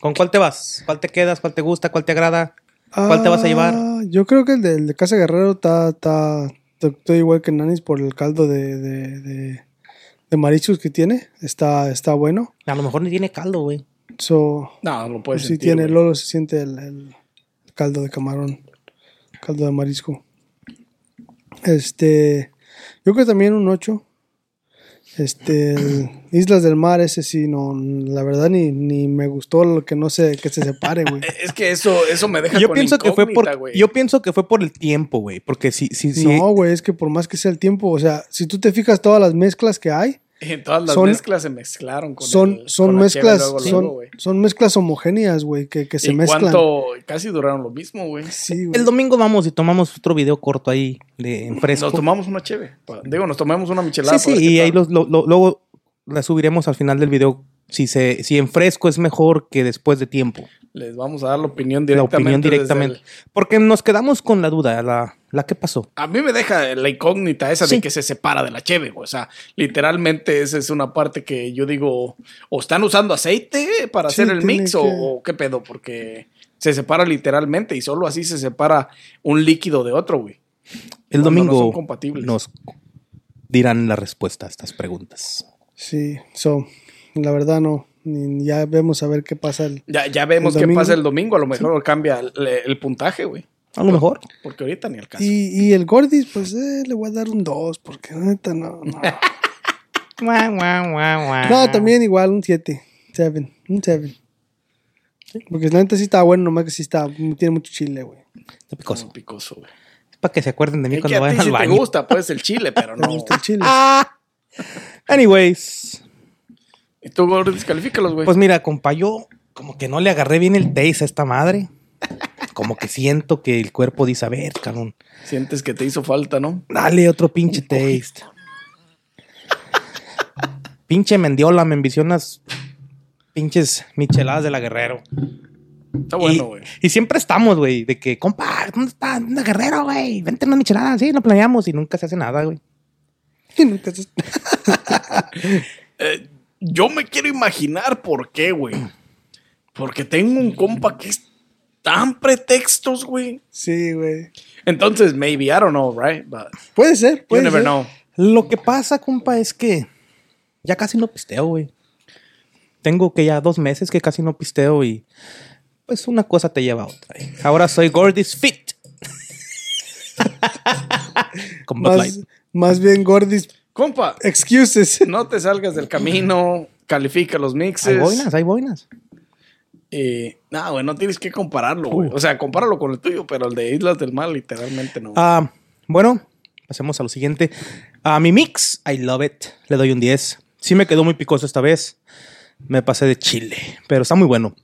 Speaker 3: ¿Con cuál te vas? ¿Cuál te quedas? ¿Cuál te gusta? ¿Cuál te agrada? ¿Cuál te vas a llevar?
Speaker 4: Ah, Yo creo que el de, el de Casa Guerrero está, está, estoy igual que Nanis por el caldo de, de, de, de mariscos que tiene. Está, está bueno.
Speaker 3: A lo mejor ni tiene caldo, güey.
Speaker 4: So,
Speaker 2: No, no puedes
Speaker 4: sí
Speaker 2: sentir,
Speaker 4: tiene,
Speaker 2: güey.
Speaker 4: Lolo se siente el, el caldo de camarón, caldo de marisco. Este, yo creo que también un 8. Este, el Islas del Mar, ese sí, no, la verdad ni, ni me gustó lo que no sé, que se separe, güey.
Speaker 2: Es que eso, eso me deja
Speaker 3: Yo
Speaker 2: con
Speaker 3: pienso que fue por
Speaker 2: güey.
Speaker 3: yo pienso que fue por el tiempo, güey, porque si si si
Speaker 4: No, güey, es que por más que sea el tiempo, o sea, si tú te fijas todas las mezclas que hay,
Speaker 2: Y todas las
Speaker 4: son-
Speaker 2: mezclas se mezclaron con
Speaker 4: son,
Speaker 2: el-
Speaker 4: son
Speaker 2: con
Speaker 4: mezclas,
Speaker 2: luego,
Speaker 4: son,
Speaker 2: luego,
Speaker 4: son mezclas homogéneas, güey, que, que se
Speaker 2: ¿Y
Speaker 4: mezclan.
Speaker 2: cuánto? Casi duraron lo mismo, güey.
Speaker 4: Sí, güey.
Speaker 3: el domingo vamos y tomamos otro video corto ahí de en fresco.
Speaker 2: Nos tomamos una cheve. Digo, nos tomamos una michelada.
Speaker 3: Sí, sí, y ahí
Speaker 2: tal.
Speaker 3: los, lo- lo- luego la subiremos al final del video si se si en fresco es mejor que después de tiempo.
Speaker 2: Les vamos a dar la opinión
Speaker 3: La
Speaker 2: directamente.
Speaker 3: opinión
Speaker 2: desde
Speaker 3: directamente.
Speaker 2: el-
Speaker 3: Porque nos quedamos con la duda, la, la que pasó.
Speaker 2: A mí me deja la incógnita esa
Speaker 3: Sí.
Speaker 2: de que se separa de la cheve, güey. O sea, literalmente esa es una parte que yo digo, o están usando aceite para
Speaker 4: Sí,
Speaker 2: hacer el mix
Speaker 4: que-
Speaker 2: o, o qué pedo, porque se separa literalmente y solo así se separa un líquido de otro, güey.
Speaker 3: El
Speaker 2: Cuando no
Speaker 3: domingo
Speaker 2: son compatibles.
Speaker 3: nos dirán la respuesta a estas preguntas.
Speaker 4: Sí, so, la verdad no. Ni- Ya vemos a ver qué pasa. El,
Speaker 2: Ya, ya vemos
Speaker 4: El
Speaker 2: qué
Speaker 4: domingo.
Speaker 2: pasa el domingo, a lo mejor cambia el, el puntaje, güey.
Speaker 3: A lo mejor.
Speaker 2: Porque ahorita ni el caso.
Speaker 4: y, y el Gordis, pues eh, le voy a dar un 2, porque neta no. No, no también igual un 7. 7. Un 7. Porque la neta sí está bueno, nomás que sí está, tiene mucho chile, güey.
Speaker 3: Está picoso.
Speaker 2: Como picoso, güey.
Speaker 3: Es para que se acuerden de mí
Speaker 2: Es
Speaker 3: cuando vayan al
Speaker 2: sí te
Speaker 3: baño.
Speaker 2: gusta, pues, el chile, pero
Speaker 4: Me
Speaker 2: no.
Speaker 4: gusta el chile.
Speaker 3: Anyways,
Speaker 2: Y tú, gordo, descalifícalos, güey.
Speaker 3: pues mira, compa, yo como que no le agarré bien el taste a esta madre. Como que siento que el cuerpo dice, a ver, cabrón,
Speaker 2: Sientes que te hizo falta, ¿no?
Speaker 3: dale otro pinche taste. pinche mendiola, me envisionas pinches micheladas de la Guerrero.
Speaker 2: Está bueno, güey.
Speaker 3: Y, siempre estamos, güey, de que, compa, ¿dónde está? ¿Dónde Guerrero, güey? Vente una michelada, sí, no planeamos y nunca se hace nada, güey.
Speaker 4: Y nunca se-
Speaker 2: Eh, yo me quiero imaginar por qué, güey. Porque tengo un compa que es tan pretextos, güey.
Speaker 4: Sí, güey.
Speaker 2: Entonces, maybe, I don't know, right? But
Speaker 4: Puede ser,
Speaker 2: you
Speaker 4: puede
Speaker 2: never
Speaker 4: ser.
Speaker 2: know.
Speaker 3: Lo que pasa, compa, es que ya casi no pisteo, güey. Tengo que ya dos meses que casi no pisteo y pues una cosa te lleva a otra. ¿eh? Ahora soy Gordis Fit. Con
Speaker 4: Más,
Speaker 3: Light.
Speaker 4: más bien Gordis
Speaker 2: Compa,
Speaker 4: excuses.
Speaker 2: no te salgas del camino, califica los
Speaker 3: Hay
Speaker 2: mixes.
Speaker 3: boinas, hay boinas.
Speaker 2: Y, no, güey, no tienes que compararlo, güey. O sea, compáralo con el tuyo, pero el de Islas del Mar, literalmente no.
Speaker 3: Ah, bueno, pasemos a lo siguiente. A mi mix, I love it. Le doy un 10. Sí me quedó muy picoso esta vez. Me pasé de chile, pero está muy bueno.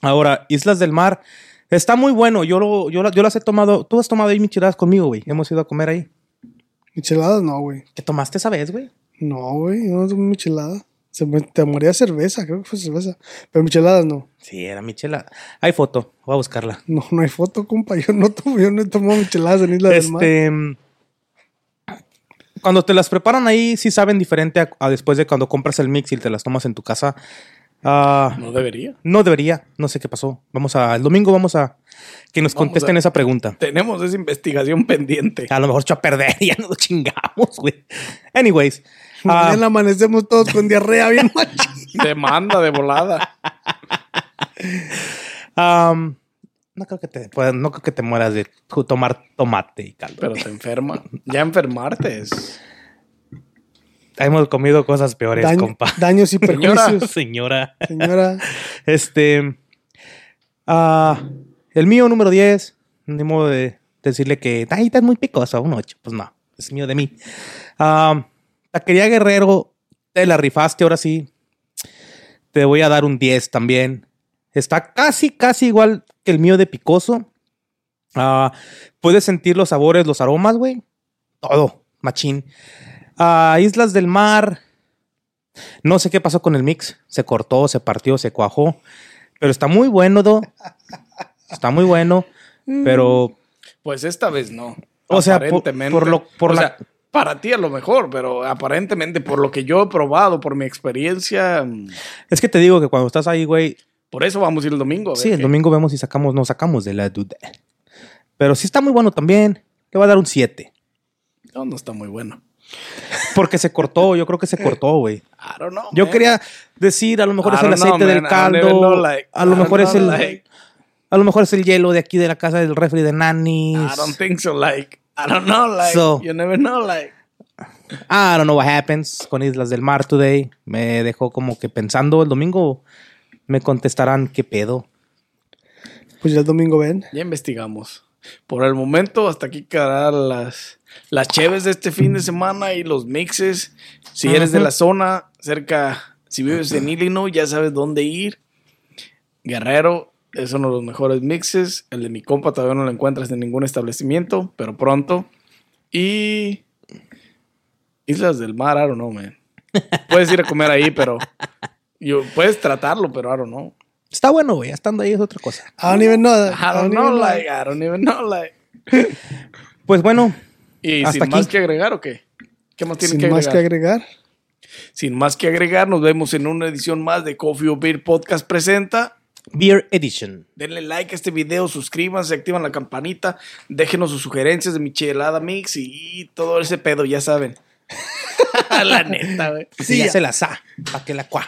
Speaker 3: Ahora, Islas del Mar. Está muy bueno. Yo, lo, yo, yo las he tomado. Tú has tomado ahí micheladas conmigo, güey. Hemos ido a comer ahí.
Speaker 4: Micheladas no, güey.
Speaker 3: ¿Qué tomaste esa vez, güey?
Speaker 4: No, güey, no es michelada. Se me, te moría cerveza, creo que fue cerveza. Pero micheladas no.
Speaker 3: Sí, era michelada. Hay foto. Voy a buscarla.
Speaker 4: No, no hay foto, compa. Yo no, tomo, yo no he tomado micheladas en Isla del Mar.
Speaker 3: Este. mm, Cuando te las preparan ahí, sí saben diferente a, a después de cuando compras el mix y te las tomas en tu casa. Ah,
Speaker 2: no debería.
Speaker 3: No debería, no sé qué pasó. Vamos a, el domingo vamos a que nos
Speaker 2: Vamos
Speaker 3: contesten
Speaker 2: a-
Speaker 3: esa pregunta.
Speaker 2: Tenemos esa investigación pendiente.
Speaker 3: A lo mejor echó a perder y ya nos lo chingamos, güey. Anyways, ah,
Speaker 4: Mañana amanecemos todos con diarrea bien machín.
Speaker 2: Demanda de volada.
Speaker 3: um, no creo que te no creo que te mueras de tomar tomate y caldo.
Speaker 2: Pero te enferma. Ya enfermarte es.
Speaker 3: Hemos comido cosas peores,
Speaker 4: Daño-
Speaker 3: compa.
Speaker 4: daños y perjuicios.
Speaker 3: Señora.
Speaker 4: Señora,
Speaker 3: Este. ah, el mío número 10. Ni modo de decirle que ahí está muy picoso, un 8. Pues no, es mío de mí. Taquería Guerrero, te la rifaste ahora sí. Te voy a dar un 10 también. Está casi, casi igual que el mío de picoso. Ah, puedes sentir los sabores, los aromas, güey. Todo, machín. Ah, Islas del Mar. No sé qué pasó con el mix. Se cortó, se partió, se cuajó. Pero está muy bueno, Do. Está muy bueno, pero
Speaker 2: Pues esta vez no.
Speaker 3: O sea, por- lo- por
Speaker 2: o
Speaker 3: la-
Speaker 2: sea, para ti a lo mejor, pero aparentemente por lo que yo he probado, por mi experiencia, mm,
Speaker 3: es que te digo que cuando estás ahí, güey,
Speaker 2: por eso vamos a ir el domingo.
Speaker 3: sí, el domingo vemos y sacamos, nos sacamos de la duda. Pero sí está muy bueno también. Le va a dar un 7.
Speaker 2: No, no está muy bueno.
Speaker 3: Porque se cortó, yo creo que se cortó, güey.
Speaker 2: I don't know.
Speaker 3: Yo
Speaker 2: man.
Speaker 3: quería decir, a lo mejor es el
Speaker 2: know,
Speaker 3: aceite del caldo,
Speaker 2: know, like,
Speaker 3: a lo mejor es el,
Speaker 2: like-
Speaker 3: a lo mejor es el hielo de aquí de la casa del refri de Nanny's.
Speaker 2: I don't think so. Like, I don't know. Like,
Speaker 3: So-
Speaker 2: you never know. Like,
Speaker 3: I don't know what happens con Islas del Mar today. Me dejó como que pensando el domingo me contestarán qué pedo.
Speaker 4: Pues ya el domingo ven.
Speaker 2: ya investigamos. Por el momento, hasta aquí quedarán las, las cheves de este fin de semana y los mixes. Si eres de la zona, cerca, si vives en Illinois, ya sabes dónde ir. Guerrero es uno de los mejores mixes. El de mi compa todavía no lo encuentras en ningún establecimiento, pero pronto. Y Islas del Mar, I don't know, man. Puedes ir a comer ahí, pero yo, puedes tratarlo, pero I don't know.
Speaker 3: Está bueno, güey. Estando ahí es otra cosa.
Speaker 4: I don't even know.
Speaker 2: I don't know, like, I don't even know, like.
Speaker 3: Pues bueno,
Speaker 2: Y
Speaker 3: Hasta
Speaker 2: sin
Speaker 3: aquí.
Speaker 2: más que agregar, ¿o qué? ¿Qué más tienen
Speaker 4: Sin
Speaker 2: que
Speaker 4: más
Speaker 2: agregar?
Speaker 4: que agregar.
Speaker 2: Sin más que agregar, nos vemos en una edición más de Coffee or Beer Podcast presenta.
Speaker 3: Beer Edition.
Speaker 2: Denle like a este video, suscríbanse, activan la campanita, déjenos sus sugerencias de michelada mix y todo ese pedo, ya saben. la neta, güey.
Speaker 3: Sí, ya se la sa. Pa' que la cua.